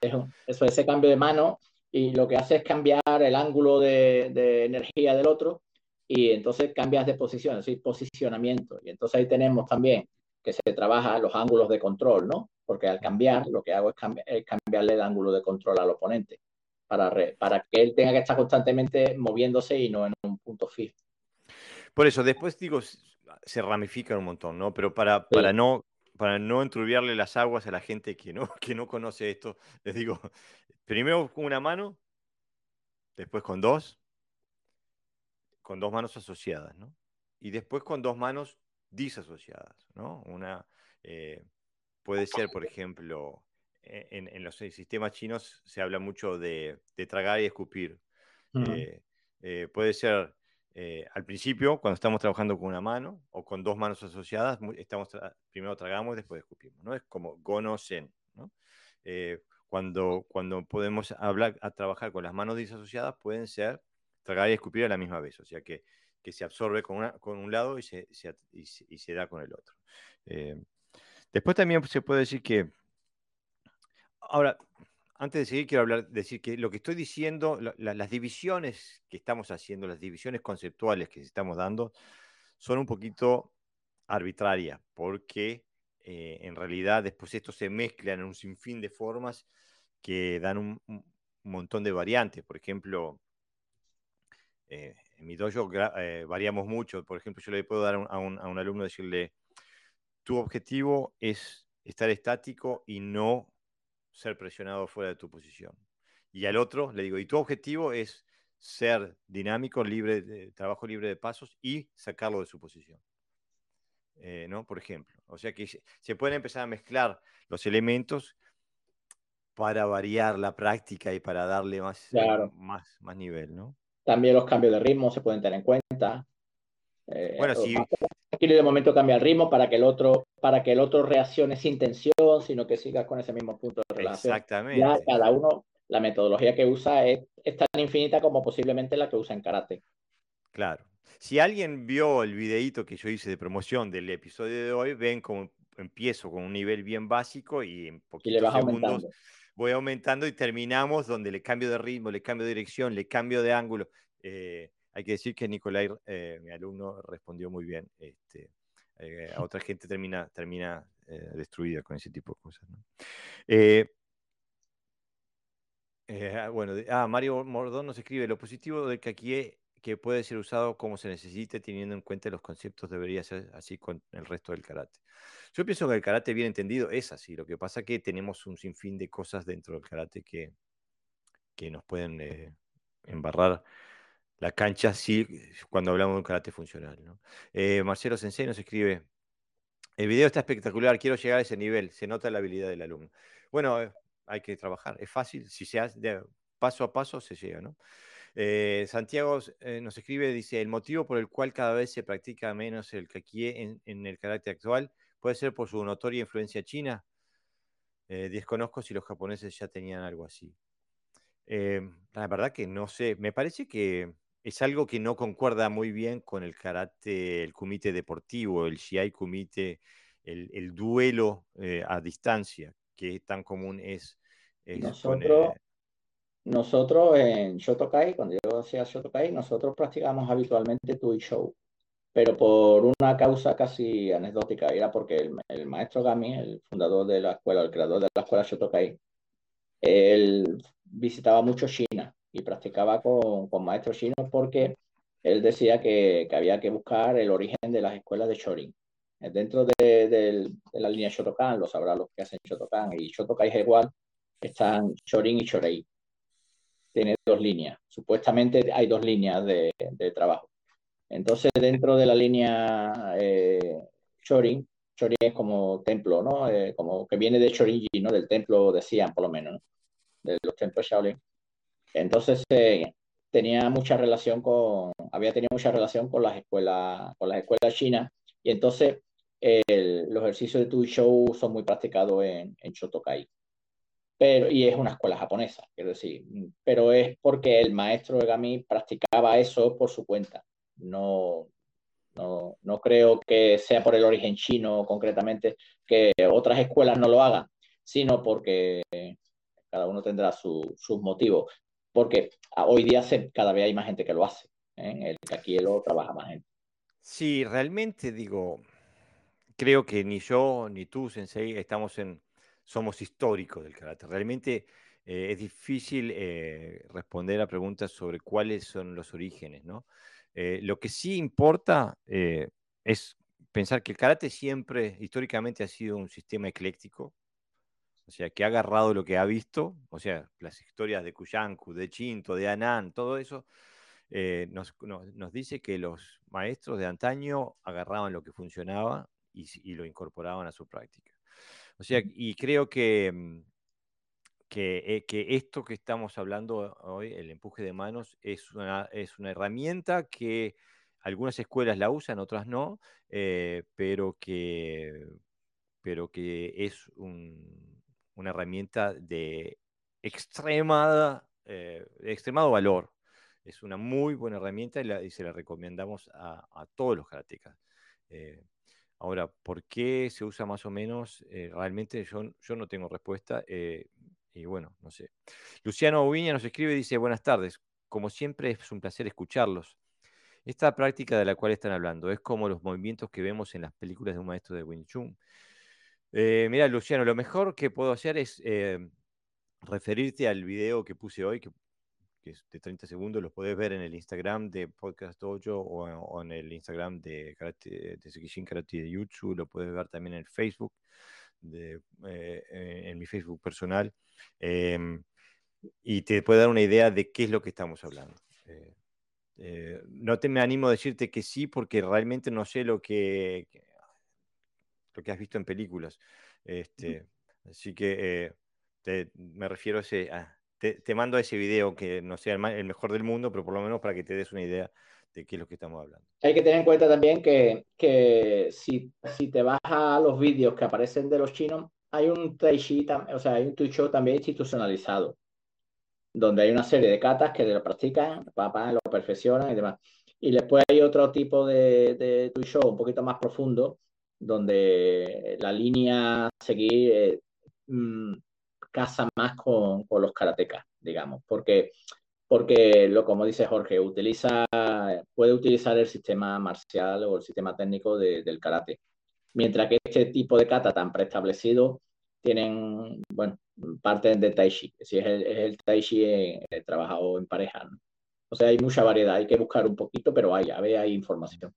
Eso, eso, ese cambio de mano y lo que hace es cambiar el ángulo de, de energía del otro y entonces cambias de posición, es decir, posicionamiento. Y entonces ahí tenemos también que se trabaja los ángulos de control, ¿no? Porque al cambiar, lo que hago es, cambiarle el ángulo de control al oponente para, para que él tenga que estar constantemente moviéndose y no en un punto fijo. Por eso, después digo, se ramifica un montón, ¿no? Pero para, para no para no entrubiarle las aguas a la gente que no, que no conoce esto, les digo, primero con una mano, después con dos, con dos manos asociadas, ¿no? Y después con dos manos disasociadas, ¿no? Una eh, puede ser, por ejemplo, e, en, los sistemas chinos se habla mucho de, tragar y escupir. Eh, eh, puede ser al principio, cuando estamos trabajando con una mano o con dos manos asociadas, estamos primero tragamos, después escupimos, ¿no? Es como gono-sen, ¿no? cuando, cuando podemos hablar, a trabajar con las manos disasociadas, pueden ser tragar y escupir a la misma vez, o sea que, que se absorbe con, una, con un lado y se, y, da con el otro. Eh, después también se puede decir que, ahora, antes de seguir, quiero hablar, decir que lo que estoy diciendo, las divisiones que estamos haciendo, las divisiones conceptuales que estamos dando, son un poquito arbitrarias, porque eh, en realidad después esto se mezcla en un sinfín de formas que dan un, montón de variantes. Por ejemplo, eh, en mi dojo eh, variamos mucho. Por ejemplo, yo le puedo dar a un, a un alumno decirle, tu objetivo es estar estático y no ser presionado fuera de tu posición. Y al otro le digo, y tu objetivo es ser dinámico, libre de trabajo libre de pasos y sacarlo de su posición. Eh, ¿no? Por ejemplo. O sea que se, pueden empezar a mezclar los elementos para variar la práctica y para darle más, más, más nivel, ¿no? También los cambios de ritmo se pueden tener en cuenta. Eh, bueno, sí. Aquí de momento cambia el ritmo para que el otro, para que el otro reaccione sin tensión, sino que siga con ese mismo punto de relación. Exactamente. Ya cada uno, la metodología que usa es, es tan infinita como posiblemente la que usa en karate. Claro. Si alguien vio el videíto que yo hice de promoción del episodio de hoy, ven cómo empiezo con un nivel bien básico y en poquitos segundos voy aumentando y terminamos donde le cambio de ritmo, le cambio de dirección, le cambio de ángulo. Eh, hay que decir que Nicolai, eh, mi alumno, respondió muy bien. Este, eh, a otra gente termina, termina destruida con ese tipo de cosas. Ah, bueno, ah, Mario Mordón nos escribe, lo positivo del kakie que puede ser usado como se necesite teniendo en cuenta los conceptos debería ser así con el resto del karate. Yo pienso que el karate bien entendido es así, lo que pasa es que tenemos un sinfín de cosas dentro del karate que, que nos pueden eh, embarrar la cancha sí, cuando hablamos de un karate funcional. Eh, Marcelo Sensei nos escribe, el video está espectacular, quiero llegar a ese nivel, se nota la habilidad del alumno. Bueno, eh, hay que trabajar, es fácil, si se hace paso a paso se llega, ¿no? Eh, Santiago eh, nos escribe, dice, el motivo por el cual cada vez se practica menos el kakie en, en el carácter actual puede ser por su notoria influencia china. Eh, desconozco si los japoneses ya tenían algo así. la verdad que no sé, me parece que es algo que no concuerda muy bien con el karate, el kumite deportivo, el shiai kumite, el, duelo a distancia, que tan común es, nosotros en Shotokai, cuando yo hacía Shotokai, nosotros practicamos habitualmente Tui Show, pero por una causa casi anecdótica, era porque el, maestro Gami, el fundador de la escuela, el creador de la escuela Shotokai, él visitaba mucho China y practicaba con, maestros chinos porque él decía que, había que buscar el origen de las escuelas de Shorin. Dentro de, la línea Shotokan, lo sabrá los que hacen Shotokan, y Shotokai es igual, están Shorin y Shorei tiene dos líneas. Supuestamente hay dos líneas de, trabajo. Entonces, dentro de la línea eh, Shorin, Shorin es como templo, ¿no? Eh, como que viene de Shorinji, ¿no? Del templo de Xi'an, por lo menos, de los templos Shaolin. Entonces, eh, tenía mucha relación con, había tenido mucha relación con las escuelas, con las escuelas chinas, y entonces los ejercicios de Tui Shou son muy practicados en, en Shotokai pero, y es una escuela japonesa, quiero decir, pero es porque el maestro de Gami practicaba eso por su cuenta. No, no, no creo que sea por el origen chino concretamente que otras escuelas no lo hagan, sino porque cada uno tendrá sus motivos. Porque hoy día se, cada vez hay más gente que lo hace. ¿eh? El aquí lo trabaja más gente. Sí, realmente digo, creo que ni yo ni tú, Sensei, estamos en, somos históricos del karate. Realmente eh, es difícil eh, responder a preguntas sobre cuáles son los orígenes, ¿no? Eh, lo que sí importa es pensar que el karate siempre, históricamente, ha sido un sistema ecléctico, o sea, que ha agarrado lo que ha visto, o sea, las historias de Kuyanku, de Chinto, de Anan, todo eso, nos, nos, dice que los maestros de antaño agarraban lo que funcionaba y lo incorporaban a su práctica. O sea, y creo que, mm, eh, que, esto que estamos hablando hoy, el empuje de manos, es una, es una herramienta que algunas escuelas la usan, otras no, eh, pero, que, pero que es una herramienta de extremada, eh, extremado valor. Es una muy buena herramienta y, se la recomendamos a, todos los karatecas. Ahora, ¿por qué se usa más o menos? Eh, realmente yo, yo, no tengo respuesta eh, y bueno, no sé. Luciano Ubiña nos escribe y dice, buenas tardes, como siempre es un placer escucharlos. Esta práctica de la cual están hablando es como los movimientos que vemos en las películas de un maestro de Wing Chun. Eh, mira, Luciano, lo mejor que puedo hacer es eh, referirte al video que puse hoy, que, es de 30 segundos, lo puedes ver en el Instagram de Podcast Dojo o, en el Instagram de, Sekishin Karate de YouTube, lo puedes ver también en Facebook, de, eh, en mi Facebook personal, em, y te puede dar una idea de qué es lo que estamos hablando. no te me animo a decirte que sí, porque realmente no sé lo que, lo que has visto en películas. Este, así que eh, me refiero a ese, te, mando a ese video que no sea el, mejor del mundo, pero por lo menos para que te des una idea de qué es lo que estamos hablando. Hay que tener en cuenta también que, que si, si te vas a los vídeos que aparecen de los chinos, hay un Taishi, o sea, hay un show también institucionalizado, donde hay una serie de katas que lo practican, papá, lo perfeccionan y demás. Y después hay otro tipo de, de Twitch show un poquito más profundo, donde la línea a seguir eh, mm, casa más con, con, los karatecas, digamos, porque, porque lo como dice Jorge, utiliza, puede utilizar el sistema marcial o el sistema técnico del karate. Mientras que este tipo de kata tan preestablecido tienen, bueno, parte de Tai Chi, es el, es el Tai Chi eh, trabajado en pareja. O sea, hay mucha variedad, hay que buscar un poquito, pero hay, hay información.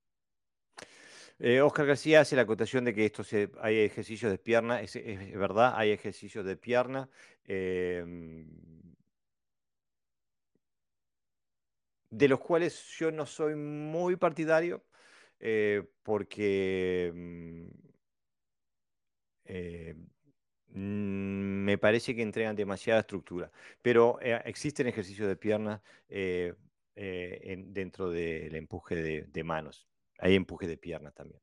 Oscar eh, García hace la acotación de que esto hay ejercicios de pierna, es, verdad, hay ejercicios de pierna. Em, de los cuales yo no soy muy partidario, eh, porque mm, eh, mm, me parece que entregan demasiada estructura. Pero existen ejercicios de pierna dentro del empuje de manos. Hay empuje de piernas también.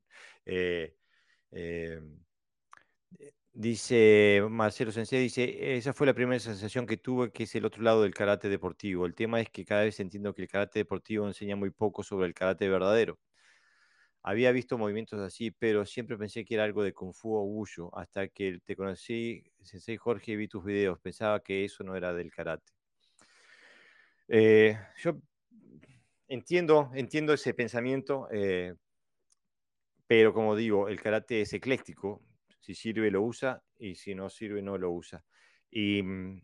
Dice Marcelo Sensei, dice, esa fue la primera sensación que tuve, que es el otro lado del karate deportivo. El tema es que cada vez entiendo que el karate deportivo enseña muy poco sobre el karate verdadero. Había visto movimientos así, pero siempre pensé que era algo de Kung Fu o Wushu. Hasta que te conocí, Sensei Jorge, y vi tus videos. Pensaba que eso no era del karate. Eh, yo entiendo, entiendo ese pensamiento, eh, pero como digo, el karate es ecléctico. Si sirve, lo usa, y si no sirve, no lo usa. Y mm,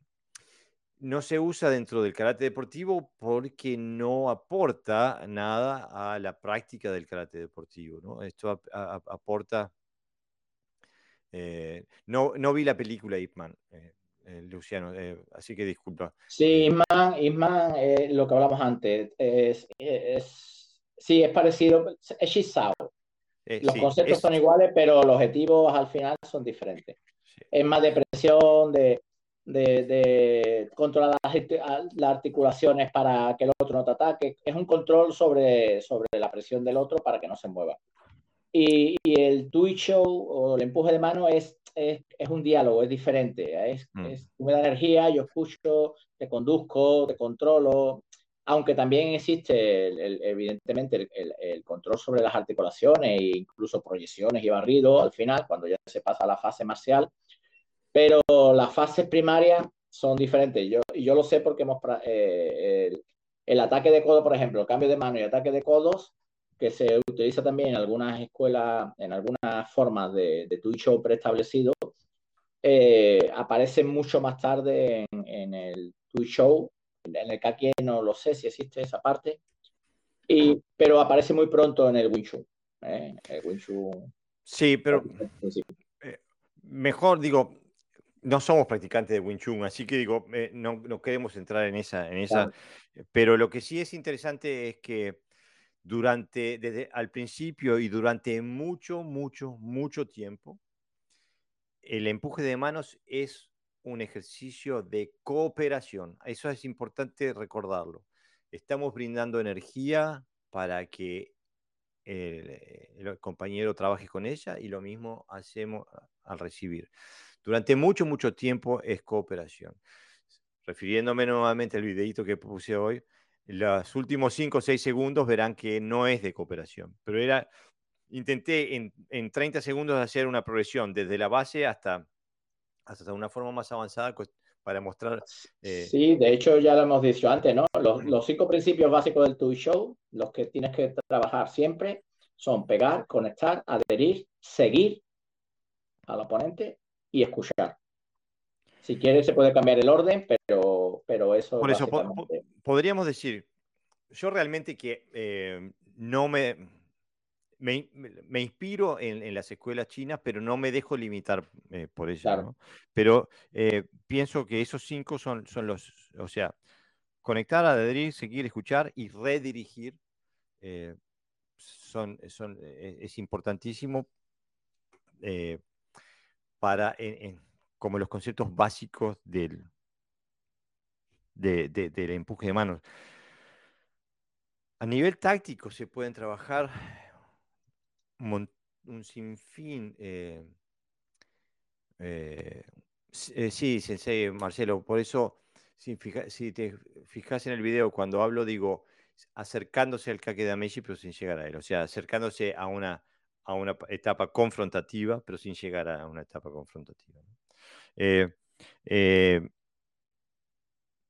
no se usa dentro del karate deportivo porque no aporta nada a la práctica del karate deportivo. ¿no? Esto aporta... Eh, no, no vi la película Ip Man. Eh, eh, Luciano, así que disculpa. Sí, Isman eh, lo que hablamos antes, es, sí, es parecido, es Shisao. los conceptos son iguales, pero los objetivos al final son diferentes. Es más de presión, de, de, de controlar las, articulaciones para que el otro no te ataque. Es un control sobre, sobre la presión del otro para que no se mueva. Y, y el twitch o el empuje de mano es es, es, un diálogo, es diferente. Es, mm. es, tú me das energía, yo escucho, te conduzco, te controlo. Aunque también existe, evidentemente, el, control sobre las articulaciones e incluso proyecciones y barrido al final, cuando ya se pasa a la fase marcial. Pero las fases primarias son diferentes. Yo, yo lo sé porque hemos, eh, el, ataque de codo, por ejemplo, cambio de mano y ataque de codos que se utiliza también en algunas escuelas, en algunas formas de, de show preestablecido, eh, aparece mucho más tarde en, el Twitch show, en el que no lo sé si existe esa parte, y, pero aparece muy pronto en el Wing Chun. ¿eh? El Sí, pero eh, mejor digo, no somos practicantes de Wing Chun, así que digo, eh, no, no, queremos entrar en esa, en esa, pero lo que sí es interesante es que durante, desde al principio y durante mucho, mucho, mucho tiempo, el empuje de manos es un ejercicio de cooperación. Eso es importante recordarlo. Estamos brindando energía para que el, compañero trabaje con ella y lo mismo hacemos al recibir. Durante mucho, mucho tiempo es cooperación. Refiriéndome nuevamente al videito que puse hoy, los últimos 5 o 6 segundos verán que no es de cooperación, pero era, intenté en, en 30 segundos hacer una progresión desde la base hasta, hasta una forma más avanzada para mostrar... Eh, sí, de hecho ya lo hemos dicho antes, ¿no? Los, los cinco principios básicos del TUI Show, los que tienes que trabajar siempre, son pegar, conectar, adherir, seguir al oponente y escuchar. Si quieres se puede cambiar el orden, pero, pero eso... Por eso, podríamos decir, yo realmente que eh, no me, me, inspiro en, las escuelas chinas, pero no me dejo limitar eh, por eso. Pero eh, pienso que esos cinco son, son los, o sea, conectar, adherir, seguir, escuchar y redirigir son, son, es importantísimo para, como los conceptos básicos del, del empuje de manos. A nivel táctico se pueden trabajar un, sinfín. Eh, eh, eh, sí, Sensei Marcelo, por eso, si, te fijas en el video, cuando hablo, digo acercándose al Kake Dameshi, pero sin llegar a él. O sea, acercándose a una, a una etapa confrontativa, pero sin llegar a una etapa confrontativa.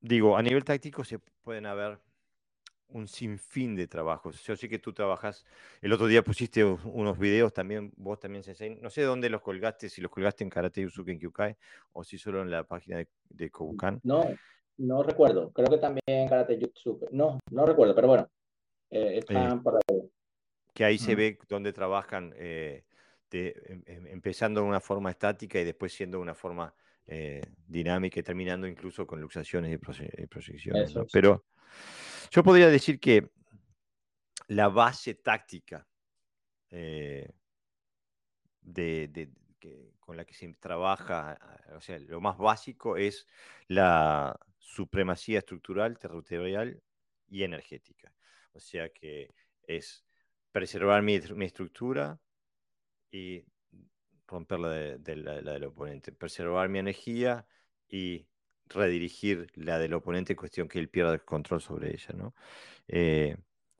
digo, a nivel táctico se pueden haber un sinfín de trabajos. Yo sé que tú trabajas, el otro día pusiste unos videos también, vos también, Sensei, no sé dónde los colgaste, si los colgaste en Karate Yusuke en Kyukai o si solo en la página de, de Kobukan. No, no recuerdo, creo que también en Karate Yusuke, no, no recuerdo, pero bueno, eh, están por ahí. Que ahí se ve dónde trabajan, eh, em, em, empezando de una forma estática y después siendo una forma eh, dinámica y terminando incluso con luxaciones y proyecciones. Pero yo podría decir que la base táctica eh, con la que se trabaja, o sea, lo más básico es la supremacía estructural, territorial y energética. O sea que es preservar mi, estructura y romper la, de, la, del oponente, preservar mi energía y redirigir la del oponente, cuestión que él pierda el control sobre ella, ¿no? Eh,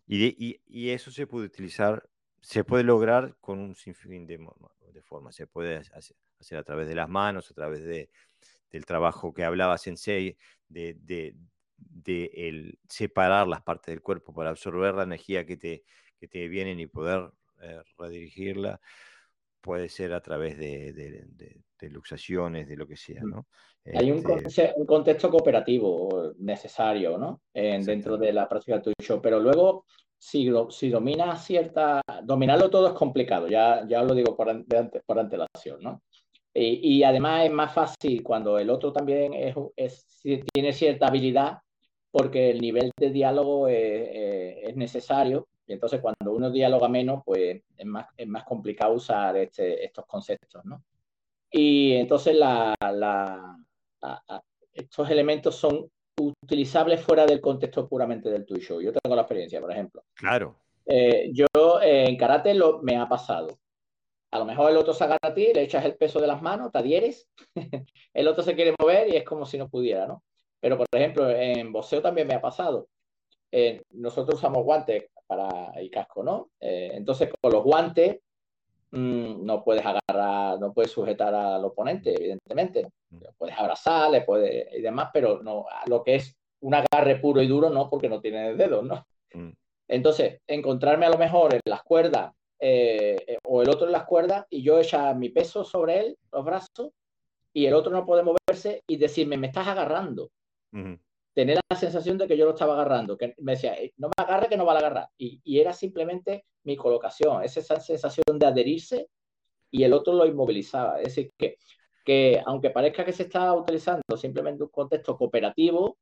y, eso se puede utilizar, se puede lograr con un sinfín de, de formas. Se puede hacer, a través de las manos, a través de, del trabajo que hablaba Sensei, de, de, de el separar las partes del cuerpo para absorber la energía que te, que te vienen y poder eh, redirigirla. Puede ser a través de, de luxaciones, de lo que sea, mm. ¿no? Hay un, este un, contexto cooperativo necesario, ¿no? dentro de la práctica de show, pero luego, si, si domina cierta... Dominarlo todo es complicado, ya, ya lo digo por, por antelación, ¿no? Y, y, además es más fácil cuando el otro también es, es, tiene cierta habilidad, porque el nivel de diálogo es, es necesario, y entonces cuando uno dialoga menos, pues es más, es más complicado usar este, estos conceptos, ¿no? Y entonces la, la, estos elementos son utilizables fuera del contexto puramente del Tui Show. Yo tengo la experiencia, por ejemplo. Claro. Eh, yo eh, en karate lo, me ha pasado. A lo mejor el otro se agarra a ti, le echas el peso de las manos, te adhieres, el otro se quiere mover y es como si no pudiera, ¿no? Pero, por ejemplo, en boxeo también me ha pasado. Eh, nosotros usamos guantes para y casco, ¿no? entonces, con los guantes Mm, no puedes agarrar, no puedes sujetar al oponente, evidentemente. Mm. puedes abrazar, le puedes y demás, pero no, lo que es un agarre puro y duro, no, porque no tiene dedos, ¿no? Mm. Entonces, encontrarme a lo mejor en las cuerdas eh, eh, o el otro en las cuerdas y yo echar mi peso sobre él, los brazos, y el otro no puede moverse y decirme, me estás agarrando tener la sensación de que yo lo estaba agarrando, que me decía, eh, no me agarre que no va a agarrar. Y, y, era simplemente mi colocación, esa sensación de adherirse y el otro lo inmovilizaba. Es decir, que, que aunque parezca que se está utilizando simplemente un contexto cooperativo,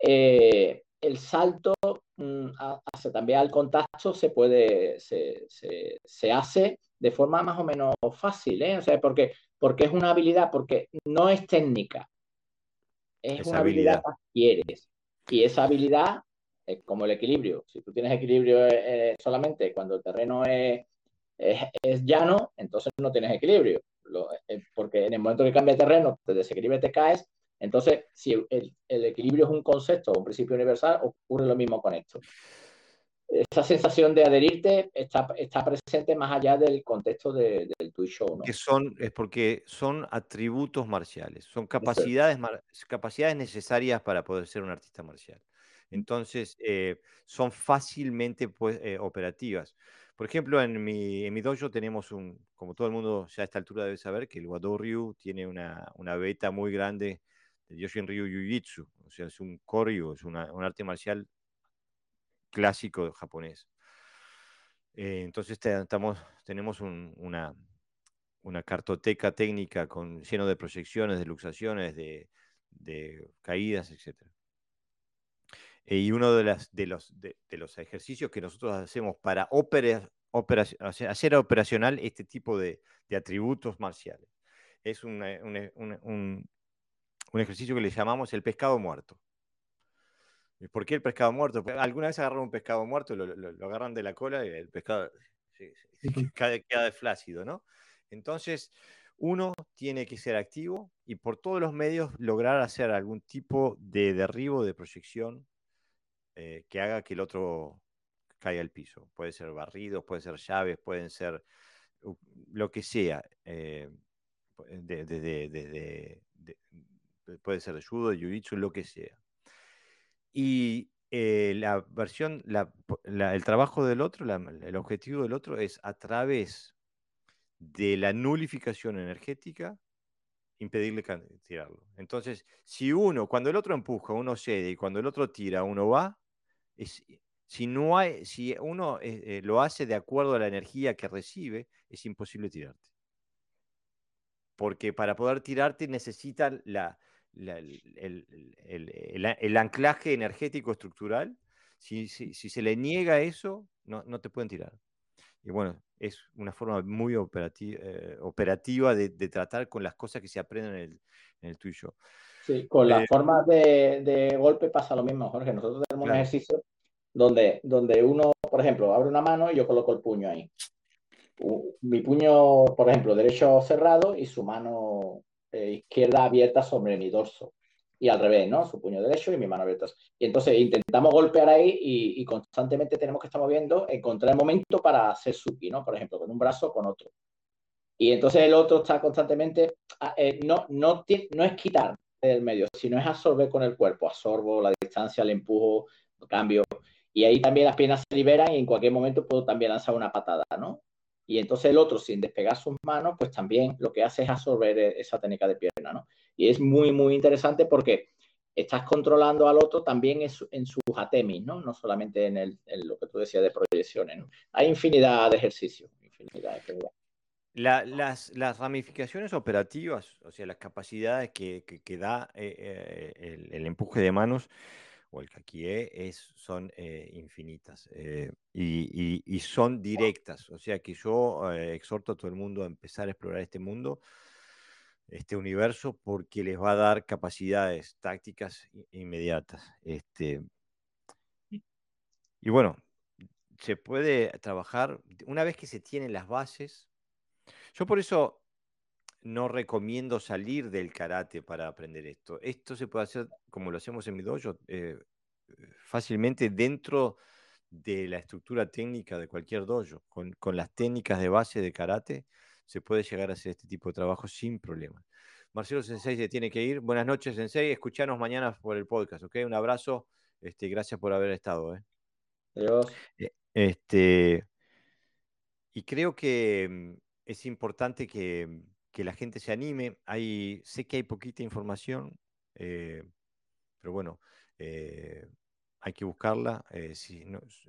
eh, el salto mm, hacia también al contacto se puede, se, se, se, hace de forma más o menos fácil, ¿eh? O sea, porque, porque es una habilidad, porque no es técnica, es una habilidad, que adquieres. Y esa habilidad es como el equilibrio. Si tú tienes equilibrio eh, solamente cuando el terreno es, es, llano, entonces no tienes equilibrio. Eh, porque en el momento que cambia de terreno, te desequilibras te caes. Entonces, si el, el equilibrio es un concepto, un principio universal, ocurre lo mismo con esto esa sensación de adherirte está, está presente más allá del contexto del show. ¿no? Que son, es porque son atributos marciales, son capacidades, capacidades necesarias para poder ser un artista marcial. Entonces, eh, son fácilmente pues, eh, operativas. Por ejemplo, en mi, en mi dojo tenemos un, como todo el mundo ya a esta altura debe saber, que el Wado Ryu tiene una, una beta muy grande de Yoshin Ryu Jiu-Jitsu. O sea, es un koryu, es una, un arte marcial clásico japonés. Eh, entonces tenemos una, cartoteca técnica con, lleno de proyecciones, de luxaciones, de, caídas, etc. Eh, y uno de, los, ejercicios que nosotros hacemos para hacer operacional este tipo de, atributos marciales es un, un, ejercicio que le llamamos el pescado muerto. ¿Por qué el pescado muerto? alguna vez agarran un pescado muerto, lo, lo, agarran de la cola y el pescado queda, queda flácido, ¿no? Entonces, uno tiene que ser activo y por todos los medios lograr hacer algún tipo de derribo de proyección eh, que haga que el otro caiga al piso. Puede ser barridos, puede ser llaves, pueden ser lo que sea. Eh, puede ser judo, jiu-jitsu, lo que sea. Y eh, la versión, el trabajo del otro, el objetivo del otro es a través de la nulificación energética, impedirle tirarlo. Entonces, si uno, cuando el otro empuja, uno cede y cuando el otro tira, uno va, si, no hay, si uno eh, eh, lo hace de acuerdo a la energía que recibe, es imposible tirarte. Porque para poder tirarte necesita la, el, anclaje energético estructural. Si, si, se le niega eso, no, no te pueden tirar. Y bueno, es una forma muy operativa, eh, operativa de, tratar con las cosas que se aprenden en el, en el tuyo. Sí, con las eh, formas de, de, golpe pasa lo mismo, Jorge. Nosotros tenemos un ejercicio donde, donde uno, por ejemplo, abre una mano y yo coloco el puño ahí. Mi puño, por ejemplo, derecho cerrado y su mano eh, izquierda abierta sobre mi dorso y al revés, ¿no? Su puño derecho y mi mano abierta. Y entonces intentamos golpear ahí y, constantemente tenemos que estar moviendo, encontrar el momento para hacer suki, ¿no? Por ejemplo, con un brazo o con otro. Y entonces el otro está constantemente, ah, eh, no, no, no es quitar del medio, sino es absorber con el cuerpo. Absorbo la distancia, le empujo, cambio. Y ahí también las piernas se liberan y en cualquier momento puedo también lanzar una patada, ¿no? Y entonces el otro, sin despegar sus manos, pues también lo que hace es absorber e-, esa técnica de pierna, ¿no? Y es muy, muy interesante porque estás controlando al otro también en, sus atemis, ¿no? No solamente en, el, lo que tú decías de proyecciones. Hay infinidad de ejercicios, infinidad de las, las, ramificaciones operativas, o sea, las capacidades que, que, da eh, eh, el, empuje de manos, o el kakie es, son eh, infinitas eh, y, son directas. O sea que yo eh, exhorto a todo el mundo a empezar a explorar este mundo, este universo, porque les va a dar capacidades tácticas inmediatas. Este, y bueno, se puede trabajar una vez que se tienen las bases. Yo por eso no recomiendo salir del karate para aprender esto. Esto se puede hacer, como lo hacemos en mi dojo, eh, fácilmente dentro de la estructura técnica de cualquier dojo. Con, las técnicas de base de karate se puede llegar a hacer este tipo de trabajo sin problema. Marcelo Sensei se tiene que ir. Buenas noches, Sensei. Escuchanos mañana por el podcast, ¿ok? Un abrazo. Este, gracias por haber estado. ¿eh? Adiós. Eh, este, y creo que mm, es importante que que la gente se anime. Hay, sé que hay poquita información, eh, pero bueno, eh, hay que buscarla. Eh, si,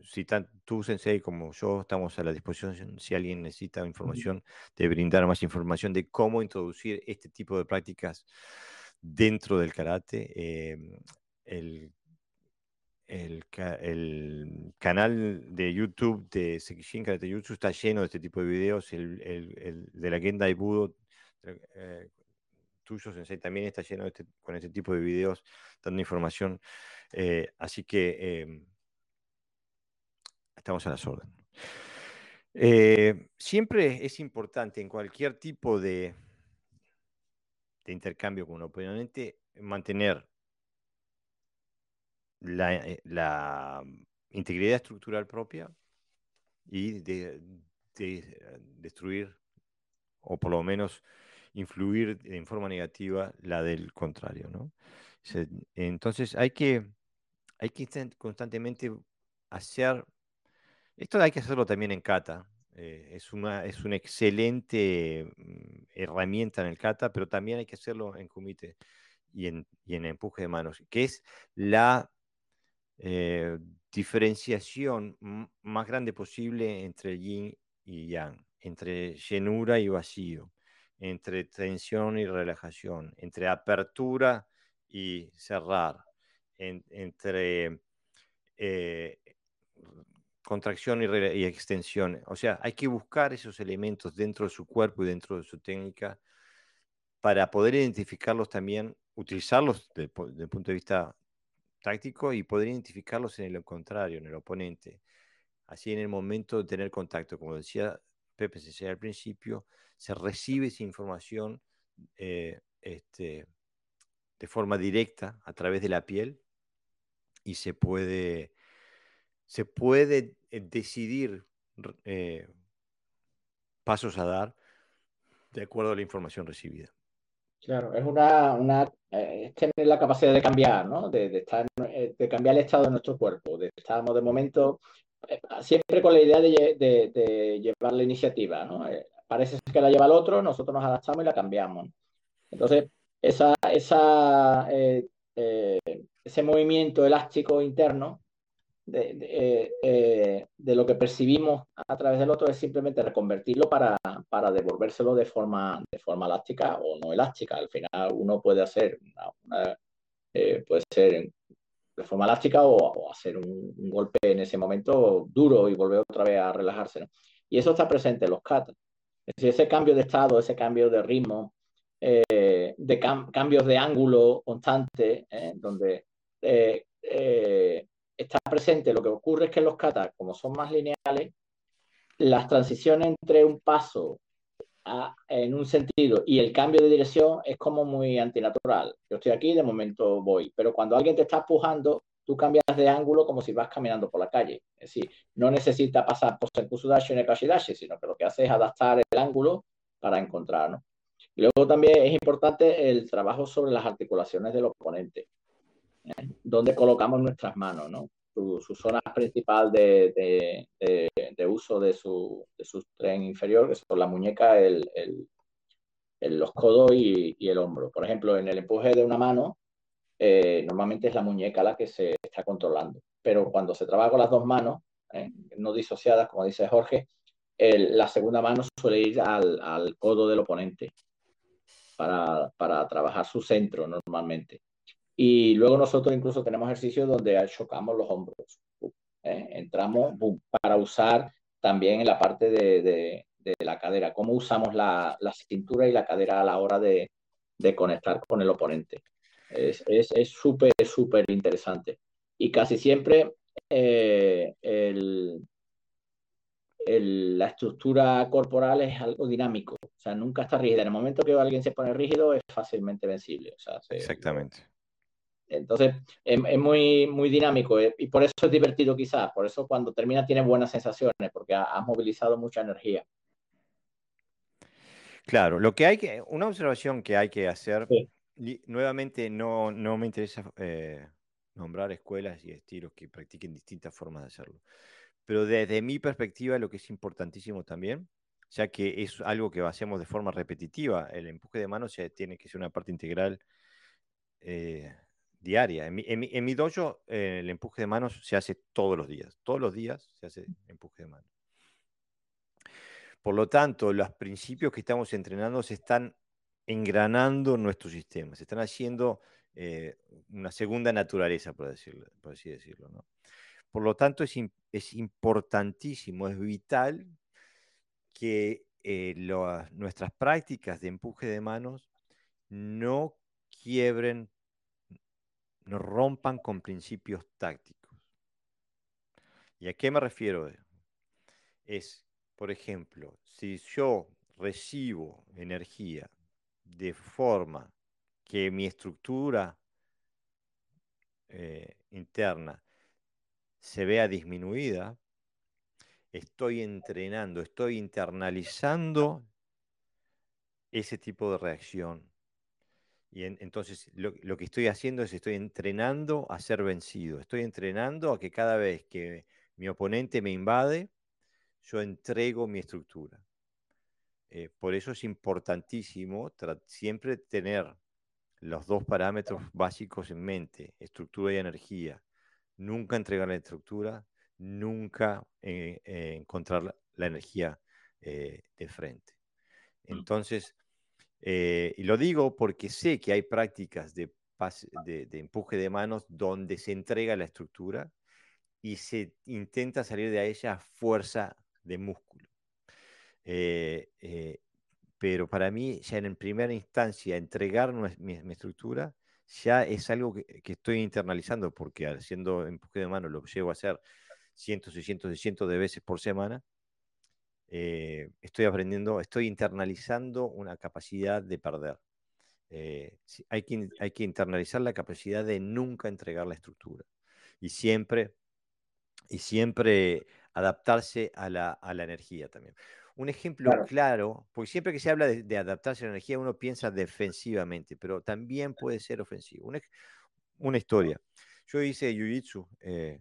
si tú, Sensei, como yo, estamos a la disposición, si alguien necesita información, de brindar más información de cómo introducir este tipo de prácticas dentro del karate. el, el, canal de YouTube de Sekishin Karate YouTube está lleno de este tipo de videos. El, el de la Gendai Budo eh, tuyo, Sensei, también está lleno este, con este tipo de videos dando información. Eh, así que em, estamos a las órdenes. Eh, siempre es importante en cualquier tipo de, de intercambio con un oponente mantener la, integridad estructural propia y de, destruir o por lo menos influir en forma negativa la del contrario. ¿no? Entonces hay que, hay que constantemente hacer Esto hay que hacerlo también en kata. Eh, es, una, es una excelente mm, herramienta en el kata, pero también hay que hacerlo en kumite y en, y en empuje de manos, que es la eh, diferenciación más grande posible entre yin y yang, entre llenura y vacío, entre tensión y relajación, entre apertura y cerrar, entre eh, contracción y, y, extensión. O sea, hay que buscar esos elementos dentro de su cuerpo y dentro de su técnica para poder identificarlos también, utilizarlos desde el punto de vista táctico y poder identificarlos en el contrario, en el oponente. Así en el momento de tener contacto, como decía Pepe se al principio, se recibe esa información eh, este, de forma directa a través de la piel y se puede, se puede eh, decidir eh, pasos a dar de acuerdo a la información recibida. Claro, es una, una es tener la capacidad de cambiar, ¿no? De, estar, de cambiar el estado de nuestro cuerpo. De, estamos de momento siempre con la idea de, de, llevar la iniciativa, ¿no? Parece que la lleva el otro, nosotros nos adaptamos y la cambiamos. Entonces, esa, esa, eh, eh, ese movimiento elástico interno de, eh, de, lo que percibimos a través del otro es simplemente reconvertirlo para, para devolvérselo de forma, de forma elástica o no elástica. Al final uno puede hacer una, puede ser de forma elástica o, hacer un, golpe en ese momento duro y volver otra vez a relajarse. Y eso está presente en los katas. Es decir, ese cambio de estado, ese cambio de ritmo, eh, de cambios de ángulo constante, eh, donde eh, está presente. Lo que ocurre es que los katas, como son más lineales, las transiciones entre un paso en un sentido y el cambio de dirección es como muy antinatural. Yo estoy aquí, de momento voy, pero cuando alguien te está empujando, tú cambias de ángulo como si vas caminando por la calle. Es decir, no necesita pasar por Senkusudashi o Nekashidashi, sino que lo que hace es adaptar el ángulo para encontrar. Y luego también es importante el trabajo sobre las articulaciones del oponente, ¿eh? donde colocamos nuestras manos, ¿no? Su, zona principal de, uso de su, tren inferior, que son la muñeca, el, los codos y, y, el hombro. Por ejemplo, en el empuje de una mano, eh, normalmente es la muñeca la que se está controlando. Pero cuando se trabaja con las dos manos, eh, no disociadas, como dice Jorge, la segunda mano suele ir al, codo del oponente para, trabajar su centro normalmente. Y luego nosotros incluso tenemos ejercicios donde chocamos los hombros. ¿eh? Entramos para usar también en la parte de, la cadera, cómo usamos la, cintura y la cadera a la hora de conectar con el oponente. Es súper, es, súper interesante. Y casi siempre eh, la estructura corporal es algo dinámico, o sea, nunca está rígida. En el momento que alguien se pone rígido es fácilmente vencible. Exactamente. Entonces, es, muy, muy dinámico eh, y por eso es divertido quizás, por eso cuando termina tiene buenas sensaciones, porque has movilizado mucha energía. Claro, lo que hay que, una observación que hay que hacer nuevamente, no, no me interesa eh, nombrar escuelas y estilos que practiquen distintas formas de hacerlo. Pero desde mi perspectiva, lo que es importantísimo también, ya que es algo que hacemos de forma repetitiva, el empuje de manos tiene que ser una parte integral eh, diaria. En mi, en, dojo, eh, el empuje de manos se hace todos los días. Todos los días se hace empuje de manos. Por lo tanto, los principios que estamos entrenando se están engranando nuestro sistema, se están haciendo eh, una segunda naturaleza, por, decirlo, por así decirlo. Por lo tanto, es, es, importantísimo, es vital que eh, nuestras prácticas de empuje de manos no quiebren, no rompan con principios tácticos. ¿Y a qué me refiero? Es, por ejemplo, si yo recibo energía de forma que mi estructura eh, interna se vea disminuida, estoy entrenando, estoy internalizando ese tipo de reacción. Y entonces lo, lo, que estoy haciendo es estoy entrenando a ser vencido, estoy entrenando a que cada vez que mi oponente me invade, yo entrego mi estructura. Eh, por eso es importantísimo siempre tener los dos parámetros básicos en mente, estructura y energía. Nunca entregar la estructura, nunca eh, eh, encontrar la, energía de frente. Mm. Entonces, y lo digo porque sé que hay prácticas de, de empuje de manos donde se entrega la estructura y se intenta salir de ella a fuerza de músculo. Eh, eh, pero para mí, ya en primera instancia, entregar mi, estructura ya es algo que, estoy internalizando, porque haciendo empuje de mano lo llevo a hacer cientos y cientos y cientos de veces por semana. Eh, estoy aprendiendo, estoy internalizando una capacidad de perder. hay, que, hay que internalizar la capacidad de nunca entregar la estructura y siempre y siempre adaptarse a la, energía también. Un ejemplo claro. porque siempre que se habla de, adaptarse a la energía uno piensa defensivamente, pero también puede ser ofensivo. Una, historia. Yo hice Jiu-Jitsu eh,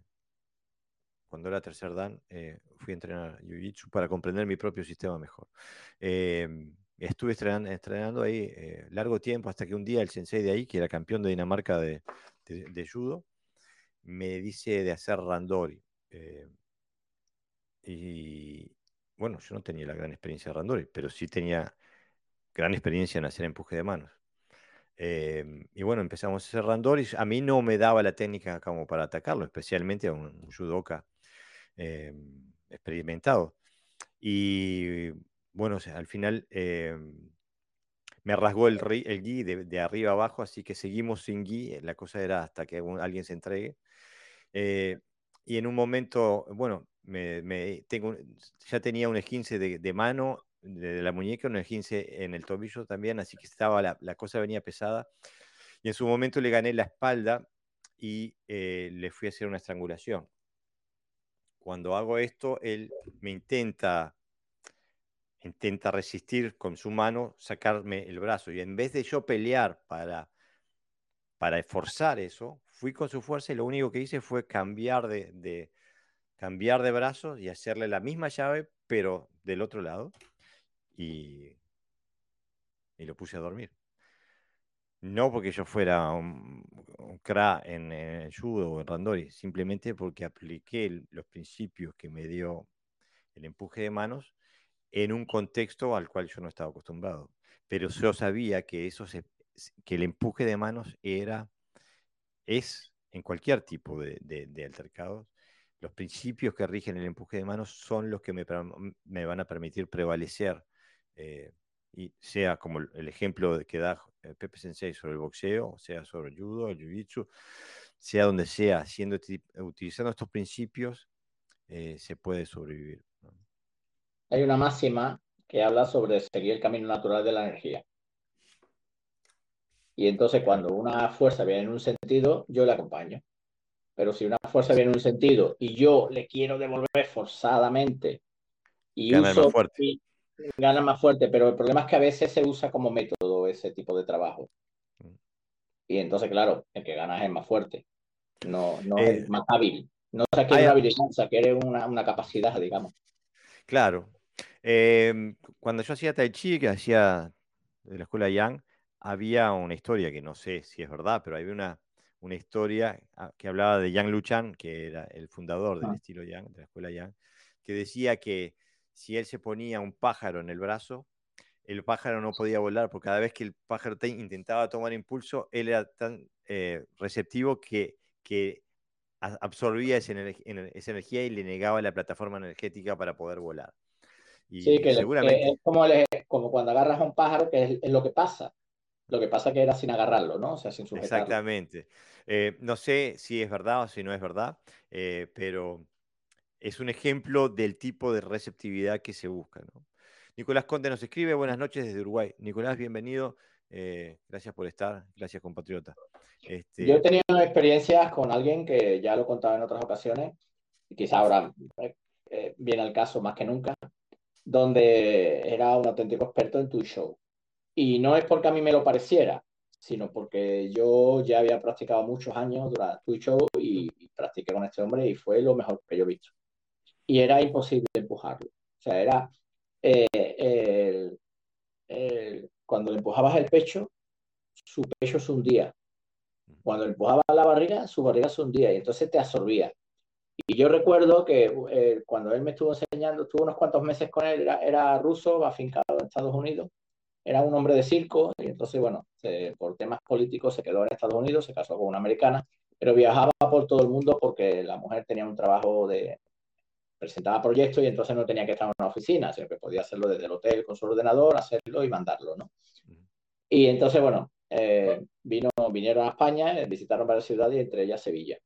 cuando era tercer dan, eh, fui a entrenar Jiu-Jitsu para comprender mi propio sistema mejor. Em, estuve entrenando, ahí eh, largo tiempo hasta que un día el sensei de ahí, que era campeón de Dinamarca de, de judo, me dice de hacer randori. Eh, y bueno, yo no tenía la gran experiencia de Randori, pero sí tenía gran experiencia en hacer empuje de manos. Em, y bueno, empezamos a hacer Randori. A mí no me daba la técnica como para atacarlo, especialmente a un, judoka em, experimentado. Y bueno, al final em, me rasgó el, el gui de, arriba abajo, así que seguimos sin gui. La cosa era hasta que alguien se entregue. Eh, y en un momento, bueno, me, tengo, ya tenía un esquince de, mano, de, la muñeca, un esquince en el tobillo también, así que estaba la, cosa venía pesada. Y en su momento le gané la espalda y eh, le fui a hacer una estrangulación. Cuando hago esto, él me intenta intenta resistir con su mano, sacarme el brazo. Y en vez de yo pelear para, para esforzar eso, fui con su fuerza y lo único que hice fue cambiar de, cambiar de brazos y hacerle la misma llave, pero del otro lado. Y, y lo puse a dormir. No porque yo fuera un, cra en, el judo o en randori, simplemente porque apliqué los principios que me dio el empuje de manos en un contexto al cual yo no estaba acostumbrado. Pero yo sabía que, eso que el empuje de manos era es en cualquier tipo de, de, altercados, los principios que rigen el empuje de manos son los que me, van a permitir prevalecer, eh, y sea como el ejemplo que da eh, Pepe Sensei sobre el boxeo, sea sobre el judo, el jiu-jitsu, sea donde sea, siendo, utilizando estos principios, eh, se puede sobrevivir. Hay una máxima que habla sobre seguir el camino natural de la energía. Y entonces cuando una fuerza viene en un sentido, yo le acompaño. Pero si una fuerza viene en un sentido y yo le quiero devolver forzadamente y gana uso, más fuerte. gana más fuerte, pero el problema es que a veces se usa como método ese tipo de trabajo. Mm. Y entonces, claro, el que gana es más fuerte, no, no es eh, más hábil. No se quiere una habilidad, se quiere una, una capacidad, digamos. Claro. Em, cuando yo hacía Tai Chi, que hacía de la escuela Yang, había una historia que no sé si es verdad, pero había una, una historia ah, que hablaba de Yang Luchan, que era el fundador del ah. estilo Yang, de la escuela Yang, que decía que si él se ponía un pájaro en el brazo, el pájaro no podía volar, porque cada vez que el pájaro intentaba tomar impulso, él era tan eh, receptivo que, que absorbía esa, energía y le negaba la plataforma energética para poder volar. Y sí, que, seguramente... es como, como, cuando agarras a un pájaro, que es, lo que pasa. Lo que pasa que era sin agarrarlo, ¿no? O sea, sin sujetarlo. Exactamente. Eh, no sé si es verdad o si no es verdad, eh, pero es un ejemplo del tipo de receptividad que se busca, ¿no? Nicolás Conte nos escribe, buenas noches desde Uruguay. Nicolás, bienvenido. Eh, gracias por estar, gracias compatriota. Este... Yo he tenido experiencias con alguien que ya lo contaba en otras ocasiones, y quizá ahora viene al caso más que nunca, donde era un auténtico experto en tu show. Y no es porque a mí me lo pareciera, sino porque yo ya había practicado muchos años durante Twitch Show y, practiqué con este hombre y fue lo mejor que yo he visto. y era imposible empujarlo. O sea, era eh, cuando le empujabas el pecho, su pecho se hundía. Cuando le empujabas la barriga, su barriga se hundía y entonces te absorbía. Y yo recuerdo que eh, cuando él me estuvo enseñando, estuve unos cuantos meses con él, era, era ruso, afincado en Estados Unidos, era un hombre de circo y entonces, bueno, por temas políticos se quedó en Estados Unidos, se casó con una americana, pero viajaba por todo el mundo porque la mujer tenía un trabajo de, presentaba proyectos y entonces no tenía que estar en una oficina, sino que podía hacerlo desde el hotel con su ordenador, hacerlo y mandarlo, ¿no? Y entonces, bueno, eh, vino, vinieron a España, visitaron varias ciudades y entre ellas Sevilla.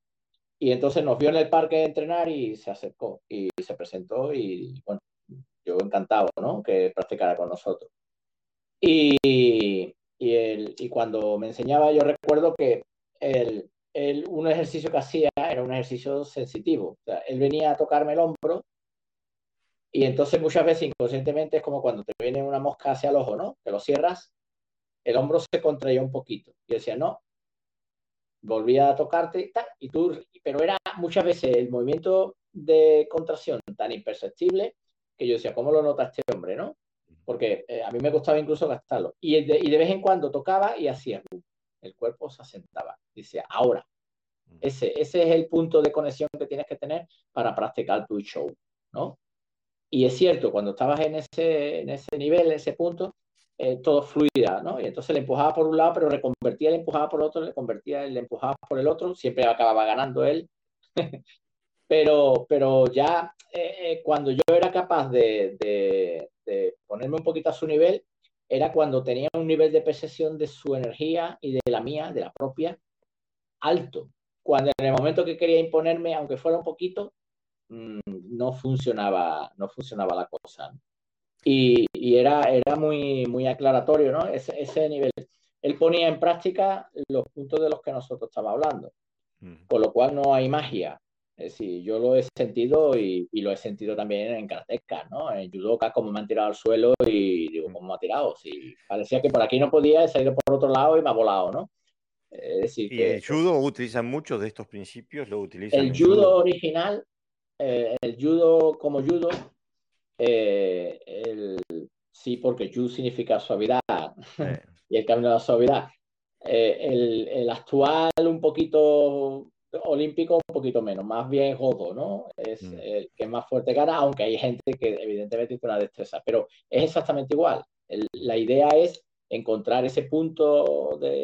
Y entonces nos vio en el parque de entrenar y se acercó y se presentó y bueno, yo encantado, ¿no? Que practicara con nosotros. Y, y, el, y cuando me enseñaba, yo recuerdo que el, el, un ejercicio que hacía era un ejercicio sensitivo. O él venía a tocarme el hombro y entonces muchas veces inconscientemente es como cuando te viene una mosca hacia el ojo, ¿no? Que lo cierras, el hombro se contraía un poquito. Y decía, no, volvía a tocarte y tal, y tú, pero era muchas veces el movimiento de contracción tan imperceptible que yo decía, ¿cómo lo nota este hombre, no? Porque eh, a mí me gustaba incluso gastarlo. Y de, y de, vez en cuando tocaba y hacía, el cuerpo se asentaba. Dice, ahora, mm. ese, ese es el punto de conexión que tienes que tener para practicar tu show, ¿no? Y es cierto, cuando estabas en ese, en ese nivel, en ese punto, eh, todo fluida, ¿no? Y entonces le empujaba por un lado, pero reconvertía, le empujaba por otro, le convertía, le empujaba por el otro, siempre acababa ganando él. pero, pero ya eh, cuando yo era capaz de, ponerme un poquito a su nivel era cuando tenía un nivel de percepción de su energía y de la mía, de la propia, alto. Cuando en el momento que quería imponerme, aunque fuera un poquito, mm, no funcionaba, no funcionaba la cosa. Y, era, era muy, muy aclaratorio, ¿no? Ese, ese nivel. Él ponía en práctica los puntos de los que nosotros estaba hablando. Con lo cual no hay magia, es decir, yo lo he sentido y, lo he sentido también en karateka, ¿no? En judoka, como me han tirado al suelo y digo, ¿cómo me ha tirado? Si parecía que por aquí no podía, he salido por otro lado y me ha volado, ¿no? Es decir, y el judo utiliza muchos de estos principios, lo utiliza. El judo, original, eh, el judo como judo, eh, sí, porque judo significa suavidad y el camino de la suavidad. Eh, el, el, actual un poquito olímpico un poquito menos, más bien jodo, ¿no? Es mm. el que más fuerte gana, aunque hay gente que evidentemente tiene una destreza, pero es exactamente igual. la idea es encontrar ese punto de,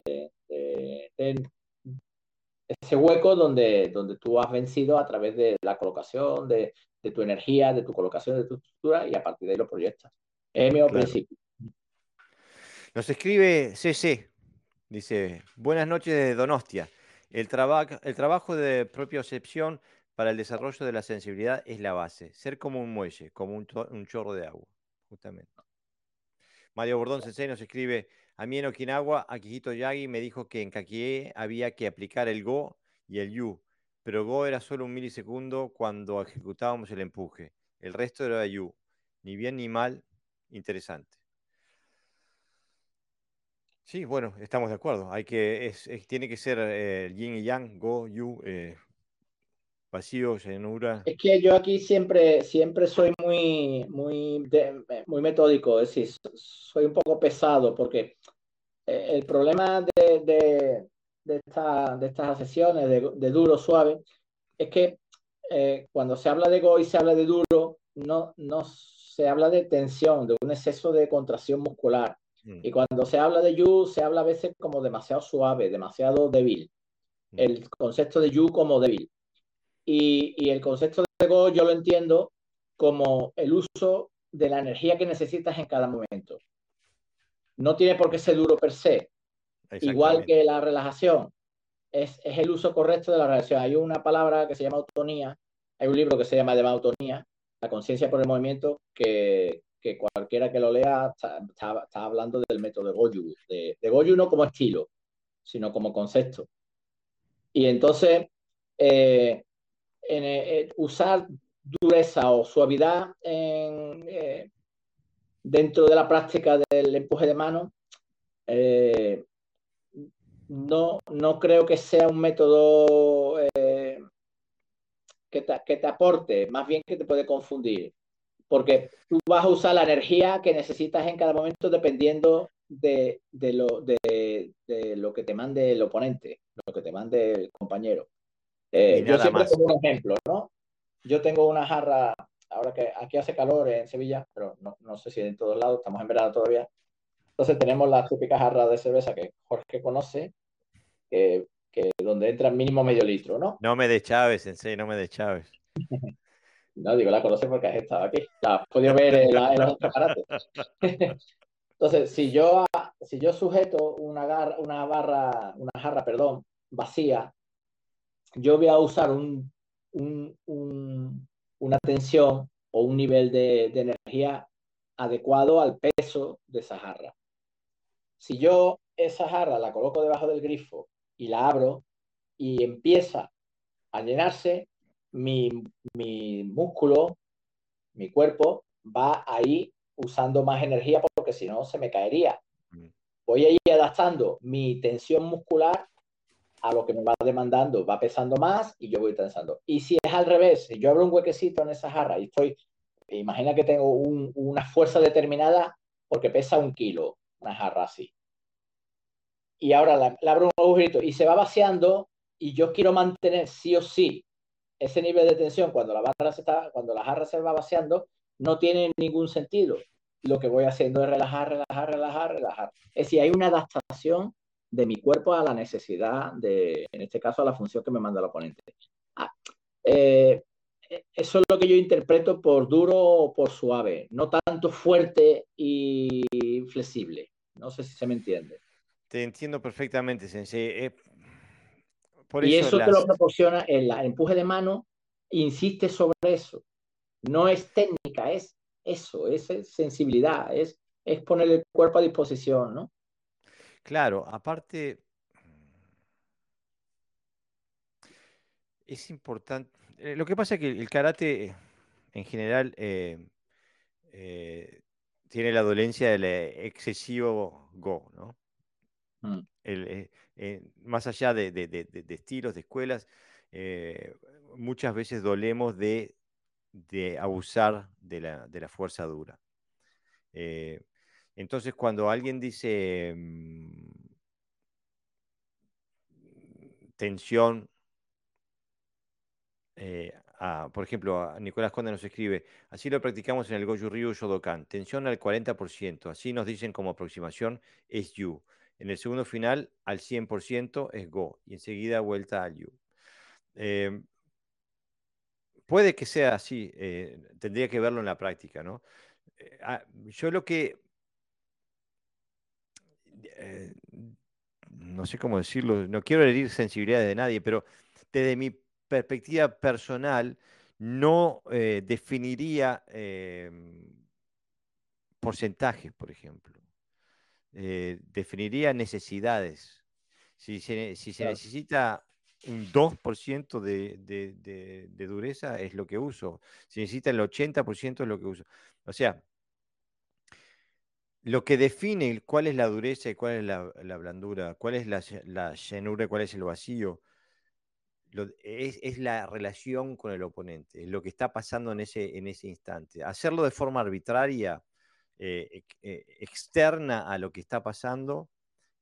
ese hueco donde, donde tú has vencido a través de la colocación, de, tu energía, de tu colocación, de tu estructura y a partir de ahí lo proyectas. Es mi principio. Nos escribe CC, dice, buenas noches de Donostia. El, el trabajo de propiocepción para el desarrollo de la sensibilidad es la base. Ser como un muelle, como un, chorro de agua, justamente. Mario Bordón Sensei nos escribe, a mí en Okinawa, Akihito Yagi me dijo que en Kakie había que aplicar el Go y el Yu, pero Go era solo un milisegundo cuando ejecutábamos el empuje. El resto era Yu. Ni bien ni mal, interesante. Sí, bueno, estamos de acuerdo. Hay que, es, tiene que ser eh, yin y yang, go, yu, eh, vacío, llenura. Es que yo aquí siempre, siempre soy muy, muy, muy metódico, es decir, soy un poco pesado porque eh, el problema de, de, de, de estas sesiones de, duro, suave, es que cuando se habla de go y se habla de duro, no, no se habla de tensión, de un exceso de contracción muscular. Mm. Y cuando se habla de yu, se habla a veces como demasiado suave, demasiado débil. Mm. El concepto de yu como débil. Y, y el concepto de go yo lo entiendo como el uso de la energía que necesitas en cada momento. No tiene por qué ser duro per se. Igual que la relajación. Es, es, el uso correcto de la relajación. Hay una palabra que se llama autonía. Hay un libro que se llama de autonía, la conciencia por el movimiento, que, que cualquiera que lo lea está, hablando del método de Goju, de, de, Goju no como estilo, sino como concepto. Y entonces, eh, en, eh, usar dureza o suavidad eh, dentro de la práctica del empuje de mano, no, no creo que sea un método que te, que te aporte, más bien que te puede confundir. Porque tú vas a usar la energía que necesitas en cada momento dependiendo de, de, lo, de, de, lo, que te mande el oponente, lo que te mande el compañero. Eh, yo siempre pongo un ejemplo, ¿no? Yo tengo una jarra, ahora que aquí hace calor en Sevilla, pero no, no sé si en todos lados, estamos en verano todavía. Entonces tenemos las típicas jarras de cerveza que Jorge conoce, que, que donde entra mínimo medio litro, ¿no? No me de Chávez, Sensei, no me de Chávez. no, digo, la conoce porque has estado aquí. La has podido ver en, la, en los Entonces, si yo, si yo sujeto una, una barra, una jarra, perdón, vacía, yo voy a usar un, un, una tensión o un nivel de, de, energía adecuado al peso de esa jarra. Si yo esa jarra la coloco debajo del grifo y la abro y empieza a llenarse, mi, mi músculo, mi cuerpo va ahí usando más energía porque si no se me caería. Mm. Voy a ir adaptando mi tensión muscular a lo que me va demandando, va pesando más y yo voy tensando. Y si es al revés, si yo abro un huequecito en esa jarra y estoy, imagina que tengo una fuerza determinada porque pesa un kilo, una jarra así. Y ahora la, abro un agujerito y se va vaciando y yo quiero mantener sí o sí ese nivel de tensión cuando la jarra se va vaciando, no tiene ningún sentido. Lo que voy haciendo es relajar, relajar, relajar, relajar. Es decir, hay una adaptación de mi cuerpo a la necesidad de, en este caso, a la función que me manda el oponente. Ah, eh, eso es lo que yo interpreto por duro o por suave, no tanto fuerte y flexible. No sé si se me entiende. Te entiendo perfectamente, Sensei. Eh, y eso, te lo proporciona el, el empuje de mano, insiste sobre eso. No es técnica, es eso, es sensibilidad, es, es poner el cuerpo a disposición, ¿no? Claro, aparte, es importante. Eh, lo que pasa es que el karate en general eh, eh, tiene la dolencia del excesivo go, ¿no? Mm. Más allá de, estilos, de escuelas, muchas veces dolemos de, abusar de la, fuerza dura. Entonces, cuando alguien dice mm, tensión, eh, por ejemplo, Nicolás Conde nos escribe, así lo practicamos en el Goju Ryu Shodokan, tensión al 40%, así nos dicen como aproximación es Yu. En el segundo final, al 100% es Go, y enseguida vuelta al Yu. Em, puede que sea así, eh, tendría que verlo en la práctica, ¿no? Eh, ah, yo lo que eh, no sé cómo decirlo, no quiero herir sensibilidades de nadie, pero desde mi perspectiva personal, no definiría em, porcentajes, por ejemplo. Eh, definiría necesidades. Si se, necesita un 2% de, de, de, dureza, es lo que uso. Si necesita el 80%, es lo que uso. O sea, lo que define cuál es la dureza y cuál es la, blandura, cuál es la, llenura y cuál es el vacío, es, la relación con el oponente, es lo que está pasando en ese, en ese instante. Hacerlo de forma arbitraria, eh, eh, externa a lo que está pasando,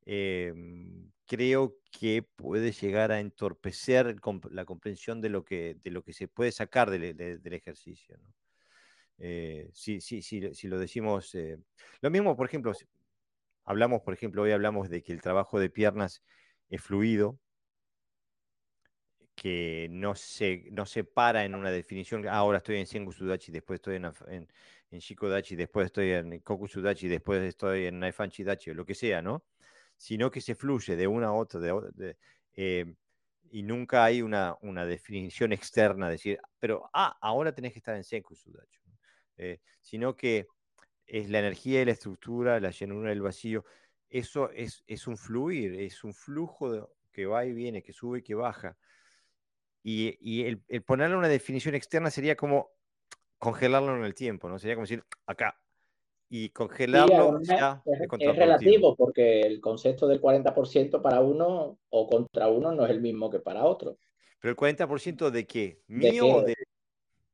em, creo que puede llegar a entorpecer la comprensión de lo que, de lo que se puede sacar del, ejercicio. ¿no? Eh, si, si, lo decimos, lo mismo, por ejemplo, hablamos, por ejemplo, hoy hablamos de que el trabajo de piernas es fluido, que no se, no se para en una definición, ah, ahora estoy en Sengu Sudachi, después estoy en, en Shikodachi, después estoy en Koku Sudachi, después estoy en Naifan Chidachi, o lo que sea, ¿no? Sino que se fluye de una a otra, de, eh, y nunca hay una, una definición externa, decir, pero, ah, ahora tenés que estar en Senku Sudachi. Eh, sino que es la energía y la estructura, la llenura del vacío. Eso es, es un fluir, es un flujo que va y viene, que sube y que baja. Y, y el, el, ponerle una definición externa sería como congelarlo en el tiempo, ¿no? Sería como decir, acá. y congelarlo es, es, relativo porque el concepto del 40% para uno o contra uno no es el mismo que para otro. ¿Pero el 40% de qué? ¿Mío o de...?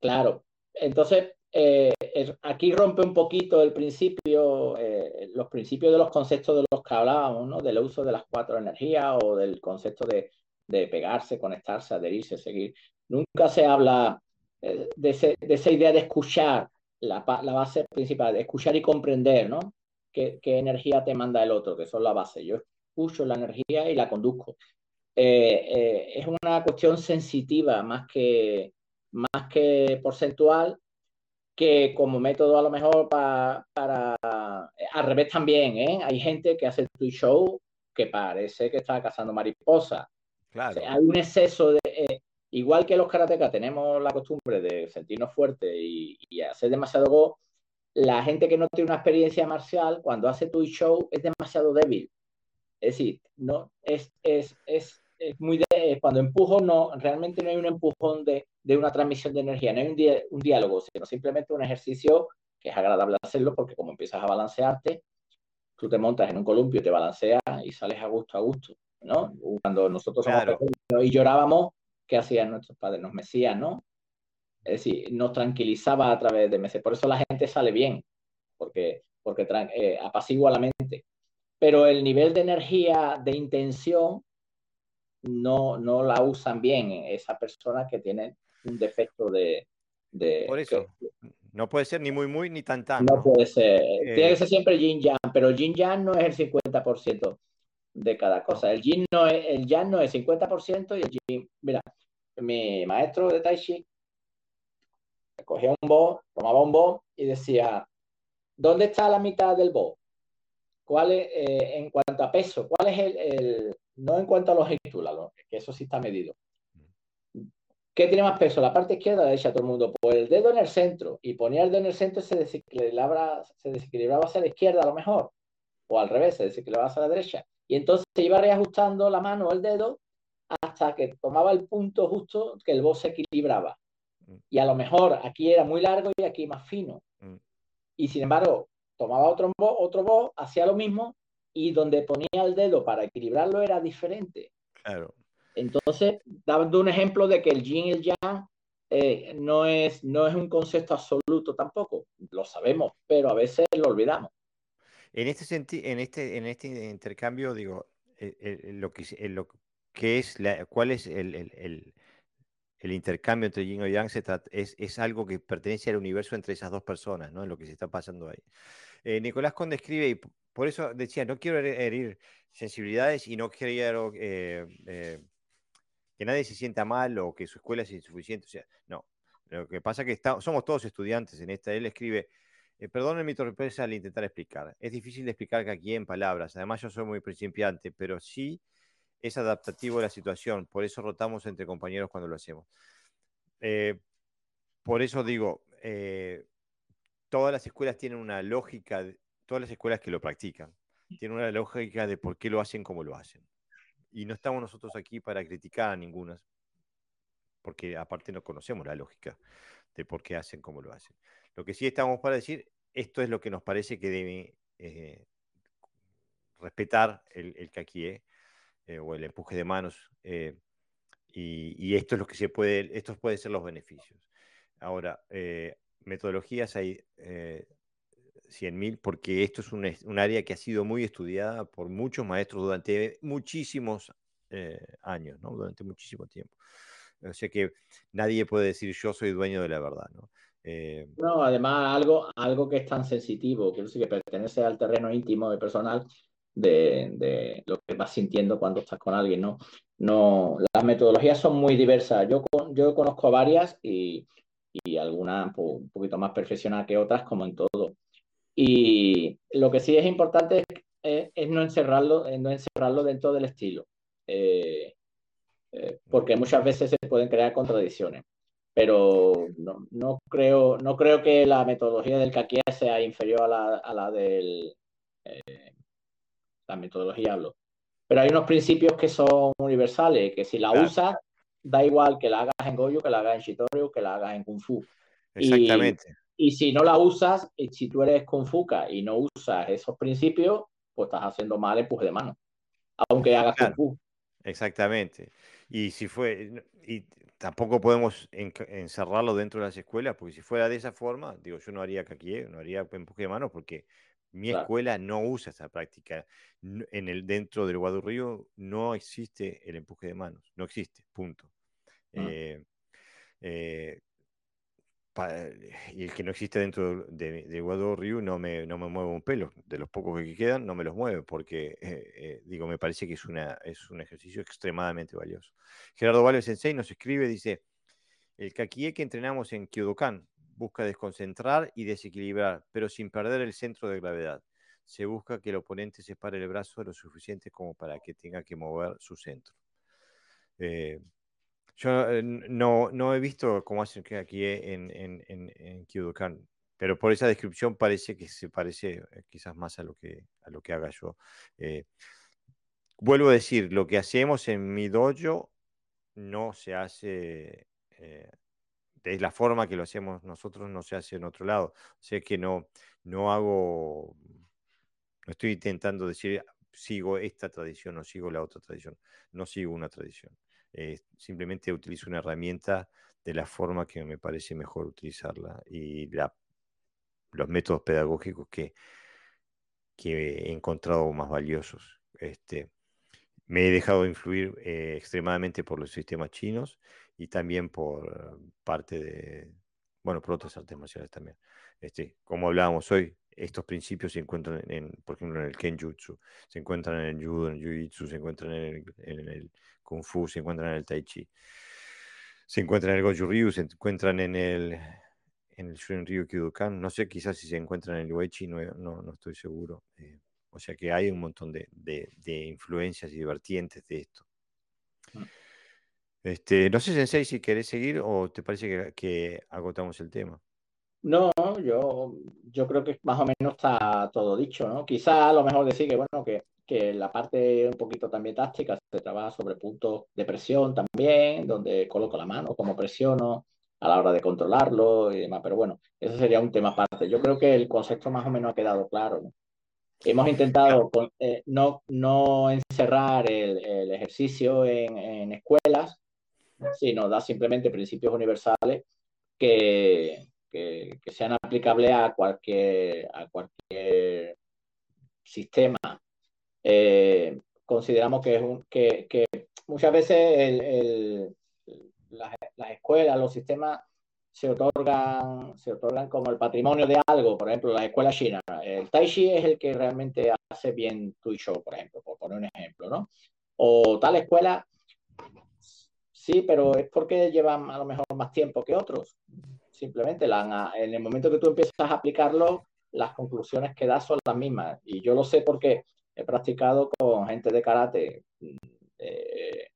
Claro. Entonces, eh, aquí rompe un poquito el principio, eh, los principios de los conceptos de los que hablábamos, ¿no? Del uso de las cuatro energías o del concepto de, de pegarse, conectarse, adherirse, seguir. Nunca se habla eh, de, de, esa idea de escuchar, la, la, base principal, de escuchar y comprender, ¿no? ¿Qué, ¿Qué, energía te manda el otro? Que son la base. Yo escucho la energía y la conduzco. es una cuestión sensitiva más que, más que porcentual que como método a lo mejor para, para al revés también, ¿eh? Hay gente que hace tu show que parece que está cazando mariposa. Claro. hay un exceso de... Eh, igual que los karatecas tenemos la costumbre de sentirnos fuertes y, y, hacer demasiado go, la gente que no tiene una experiencia marcial, cuando hace tu show, es demasiado débil. Es decir, no, es, es, es es muy de, cuando empujo, no, realmente no hay un empujón de, de una transmisión de energía, no hay un, un, diálogo, sino simplemente un ejercicio que es agradable hacerlo porque como empiezas a balancearte, tú te montas en un columpio, te balanceas y sales a gusto, a gusto, ¿no? Cuando nosotros somos pequeños y llorábamos, ¿qué hacían nuestros padres? Nos mecían, ¿no? Es decir, nos tranquilizaba a través de meses. Por eso la gente sale bien, porque, porque eh, apacigua la mente. Pero el nivel de energía, de intención, no, no la usan bien esa persona que tiene un defecto de... de Por eso, no puede ser ni muy muy ni tan tan. No, puede ser, eh, tiene que ser siempre yin yang, pero yin yang no es el 50% de cada cosa. El yin no es, el yang no es 50% y el yin, mira, mi maestro de Tai Chi cogía un bo, tomaba un bo y decía, ¿dónde está la mitad del bo? ¿Cuál es, eh, en cuanto a peso, cuál es el, no en cuanto a títulos, que eso sí está medido. ¿Qué tiene más peso? La parte izquierda o la derecha, todo el mundo. Pues el dedo en el centro y ponía el dedo en el centro se desequilibraba, se desequilibraba hacia la izquierda a lo mejor, o al revés, se desequilibraba hacia la derecha. Y entonces se iba reajustando la mano o el dedo hasta que tomaba el punto justo que el voz se equilibraba. Mm. Y a lo mejor aquí era muy largo y aquí más fino. Mm. Y sin embargo, tomaba otro voz, otro voz, hacía lo mismo y donde ponía el dedo para equilibrarlo era diferente. Claro. Entonces, dando un ejemplo de que el yin y el yang eh, no, es, no es un concepto absoluto tampoco, lo sabemos, pero a veces lo olvidamos. En este en este, en este intercambio, digo, eh, eh, lo, que, lo que es la, cuál es el, el, el, intercambio entre yin y yang es, es, algo que pertenece al universo entre esas dos personas, ¿no? Lo que se está pasando ahí. Nicolás Conde escribe, y por eso decía, no quiero herir sensibilidades y no quiero eh, eh, que nadie se sienta mal o que su escuela es insuficiente. O sea, no. Lo que pasa es que somos todos estudiantes en esta. Él escribe, eh, perdonen mi torpeza al intentar explicar. Es difícil de explicar que aquí en palabras. Además, yo soy muy principiante, pero sí es adaptativo a la situación. Por eso rotamos entre compañeros cuando lo hacemos. por eso digo, todas las escuelas tienen una lógica todas las escuelas que lo practican. Tienen una lógica de por qué lo hacen como lo hacen. Y no estamos nosotros aquí para criticar a ninguna, porque aparte no conocemos la lógica de por qué hacen como lo hacen. Lo que sí estamos para decir, esto es lo que nos parece que debe eh, respetar el, el kakie eh, o el empuje de manos. Eh, y, esto es lo que se puede, estos pueden ser los beneficios. Ahora, metodologías hay 100.000, porque esto es un, área que ha sido muy estudiada por muchos maestros durante muchísimos eh, años, ¿no? durante muchísimo tiempo. O sea que nadie puede decir yo soy dueño de la verdad. ¿no? Eh, no, además algo, algo que es tan sensitivo, que, que pertenece al terreno íntimo y personal de, de, lo que vas sintiendo cuando estás con alguien. ¿no? No, las metodologías son muy diversas. Yo, yo conozco varias y, y algunas pues, un poquito más perfeccionadas que otras, como en todo. Y lo que sí es importante es, no, encerrarlo, no encerrarlo dentro del estilo, eh, eh, porque muchas veces se pueden crear contradicciones. Pero no, no, creo, no creo que la metodología del Kakia sea inferior a la, a la del... Eh, la metodología hablo. Pero hay unos principios que son universales, que si la usas, da igual que la hagas en Goju, que la hagas en Shitoryu, que la hagas en Kung Fu. Exactamente y si no la usas, si tú eres confuca y no usas esos principios, pues estás haciendo mal empuje de mano, aunque hagas claro, Exactamente. Y si fue, y tampoco podemos encerrarlo dentro de las escuelas, porque si fuera de esa forma, digo, yo no haría caquié, no haría empuje de mano, porque mi escuela no usa esa práctica. En el, dentro del Guadurrío no existe el empuje de manos, no existe, punto. Mm. Eh, eh, y el que no existe dentro de, de Guadurrío no me, no me mueve un pelo. De los pocos que quedan, no me los mueve, porque, eh, digo, me parece que es, una, es un ejercicio extremadamente valioso. Gerardo Valles Sensei nos escribe, dice, el kakie que entrenamos en Kyodokan busca desconcentrar y desequilibrar, pero sin perder el centro de gravedad. Se busca que el oponente separe el brazo lo suficiente como para que tenga que mover su centro. Eh, yo eh, no, no, he visto cómo hacen aquí en, en, en, pero por esa descripción parece que se parece eh, quizás más a lo que, a lo que haga yo. vuelvo a decir, lo que hacemos en mi dojo no se hace de la forma que lo hacemos nosotros no se hace en otro lado. O sea que no, no hago, no estoy intentando decir sigo esta tradición o sigo la otra tradición. No sigo una tradición. Eh, simplemente utilizo una herramienta de la forma que me parece mejor utilizarla y la, los métodos pedagógicos que, que he encontrado más valiosos. Este, me he dejado influir eh, extremadamente por los sistemas chinos y también por parte de, bueno, por otras artes marciales también. Este, como hablábamos hoy, estos principios se encuentran, en, por ejemplo, en el Kenjutsu, se encuentran en el Judo, en el Jiu-Jitsu, se encuentran en el, Kung Fu, se encuentran en el Tai Chi, se encuentran en el Goju Ryu, se encuentran en el, en el Shun Ryu Kyudokan, no sé quizás si se encuentran en el Uechi, no, no, no estoy seguro. Eh, o sea que hay un montón de, de, de influencias y vertientes de esto. Mm. Este, no sé, Sensei, si querés seguir o te parece que, agotamos el tema. No, yo, yo creo que más o menos está todo dicho, ¿no? Quizá a lo mejor decir que, bueno, que, que la parte un poquito también táctica se trabaja sobre puntos de presión también, donde coloco la mano, como presiono a la hora de controlarlo y demás, pero bueno, eso sería un tema aparte. Yo creo que el concepto más o menos ha quedado claro, ¿no? Hemos intentado eh, no, no encerrar el, el ejercicio en, en escuelas, sino da simplemente principios universales que, que, sean aplicables a cualquier, a cualquier sistema. Eh, consideramos que, es un, que, que muchas veces el, el, las, las, escuelas, los sistemas se otorgan, se otorgan como el patrimonio de algo, por ejemplo, la escuela china. El Tai Chi es el que realmente hace bien tu show, por ejemplo, por poner un ejemplo, ¿no? O tal escuela Sí, pero es porque llevan a lo mejor más tiempo que otros. Simplemente la, en el momento que tú empiezas a aplicarlo, las conclusiones que das son las mismas. Y yo lo sé porque he practicado con gente de karate eh,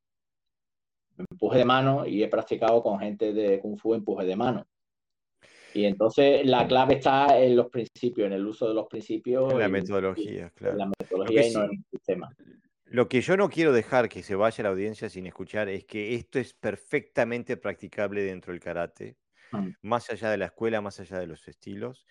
empuje de mano y he practicado con gente de kung fu empuje de mano. Y entonces la clave está en los principios, en el uso de los principios. En la metodología, claro. En la metodología y no en el sistema. Lo que yo no quiero dejar que se vaya la audiencia sin escuchar es que esto es perfectamente practicable dentro del karate, mm. más allá de la escuela, más allá de los estilos,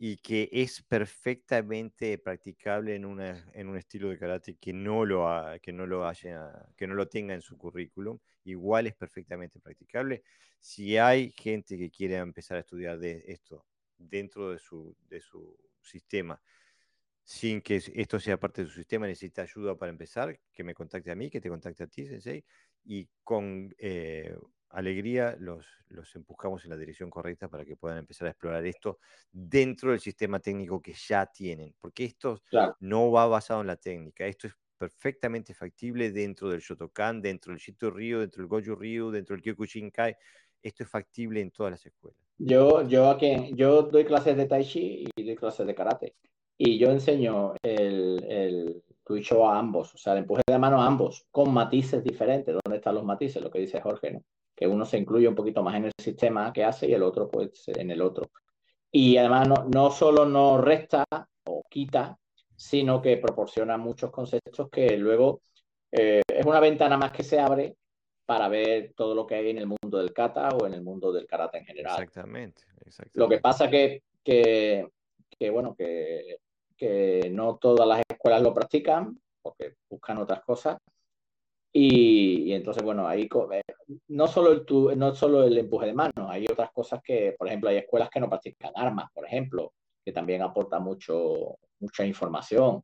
y que es perfectamente practicable en, una, en un estilo de karate que no, lo que, no lo haya, que no lo tenga en su currículum. Igual es perfectamente practicable. Si hay gente que quiere empezar a estudiar de esto dentro de su, de su sistema, sin que esto sea parte de su sistema, necesita ayuda para empezar, que me contacte a mí, que te contacte a ti, Sensei, y con eh, alegría los, los empujamos en la dirección correcta para que puedan empezar a explorar esto dentro del sistema técnico que ya tienen, porque esto no va basado en la técnica, esto es perfectamente factible dentro del Shotokan, dentro del Shito Ryu, dentro del Goju Ryu, dentro del Kyokushinkai, esto es factible en todas las escuelas. Yo, yo, aquí, yo doy clases de Tai Chi y doy clases de Karate y yo enseño el, el a ambos, o sea, el empuje de mano a ambos, con matices diferentes. ¿Dónde están los matices? Lo que dice Jorge, ¿no? Que uno se incluye un poquito más en el sistema que hace y el otro, pues, en el otro. Y además, no, no solo no resta o quita, sino que proporciona muchos conceptos que luego eh, es una ventana más que se abre para ver todo lo que hay en el mundo del kata o en el mundo del karate en general. Exactamente, Lo que pasa que, que, que bueno, que, que no todas las escuelas lo practican porque buscan otras cosas. Y, entonces, bueno, ahí eh, no solo, el, no solo el empuje de mano, hay otras cosas que, por ejemplo, hay escuelas que no practican armas, por ejemplo, que también aporta mucho, mucha información.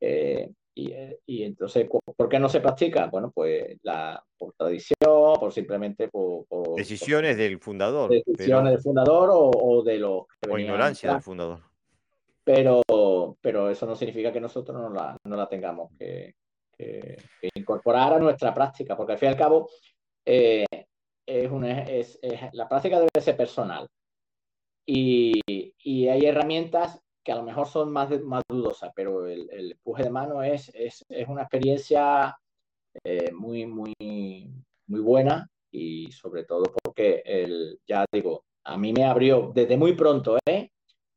Eh, eh, y, entonces, ¿por qué no se practica? Bueno, pues la, por tradición, por simplemente por... decisiones del fundador. Decisiones del fundador o, de los... o ignorancia del fundador. Pero, pero eso no significa que nosotros no la, no la tengamos que, incorporar a nuestra práctica, porque al fin y al cabo eh, es, una, es, la práctica debe ser personal. Y, y hay herramientas que a lo mejor son más, más dudosas, pero el, empuje de mano es, es, es una experiencia eh, muy, muy, muy buena y sobre todo porque, el, ya digo, a mí me abrió desde muy pronto, ¿eh?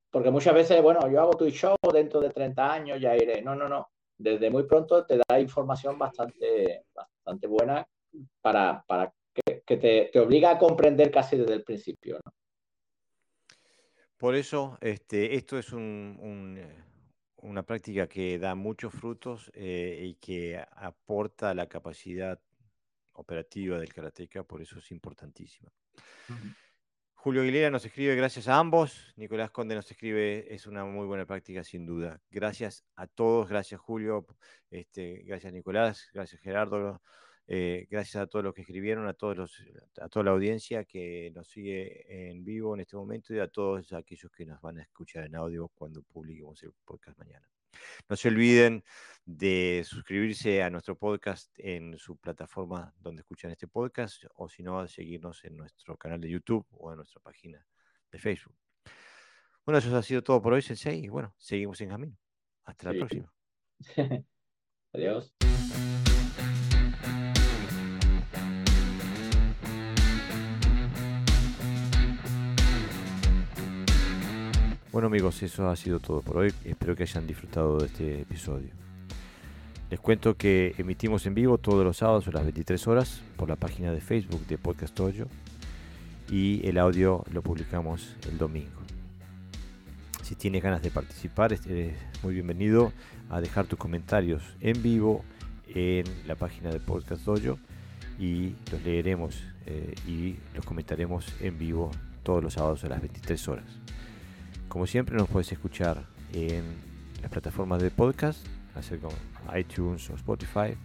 Porque muchas veces, bueno, yo hago tu show dentro de 30 años, ya iré. No, no, no. Desde muy pronto te da información bastante, bastante buena para, para que, que te, te, obliga a comprender casi desde el principio, ¿no? Por eso, este, esto es eh, una práctica que da muchos frutos eh, y que aporta la capacidad operativa del karateca, por eso es importantísima. Julio Aguilera nos escribe, gracias a ambos. Nicolás Conde nos escribe, es una muy buena práctica, sin duda. Gracias a todos, gracias Julio, este, gracias Nicolás, gracias Gerardo, eh, gracias a todos los que escribieron, a, todos los, a toda la audiencia que nos sigue en vivo en este momento y a todos aquellos que nos van a escuchar en audio cuando publiquemos el podcast mañana. No se olviden de suscribirse a nuestro podcast en su plataforma donde escuchan este podcast o si no, seguirnos en nuestro canal de YouTube o en nuestra página de Facebook. Bueno, eso ha sido todo por hoy, Sensei, y bueno, seguimos en camino. Hasta la próxima. Adiós. Bueno amigos, eso ha sido todo por hoy. Espero que hayan disfrutado de este episodio. Les cuento que emitimos en vivo todos los sábados a las 23 horas por la página de Facebook de Podcast Toyo y el audio lo publicamos el domingo. Si tienes ganas de participar, es muy bienvenido a dejar tus comentarios en vivo en la página de Podcast Dojo y los leeremos eh, y los comentaremos en vivo todos los sábados a las 23 horas. Como siempre nos puedes escuchar en las plataformas de podcast, hacer como iTunes o Spotify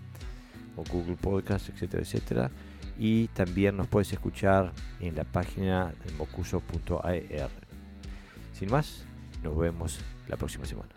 o Google Podcast, etcétera, etcétera. Y también nos puedes escuchar en la página de mocuso.ar. Sin más, nos vemos la próxima semana.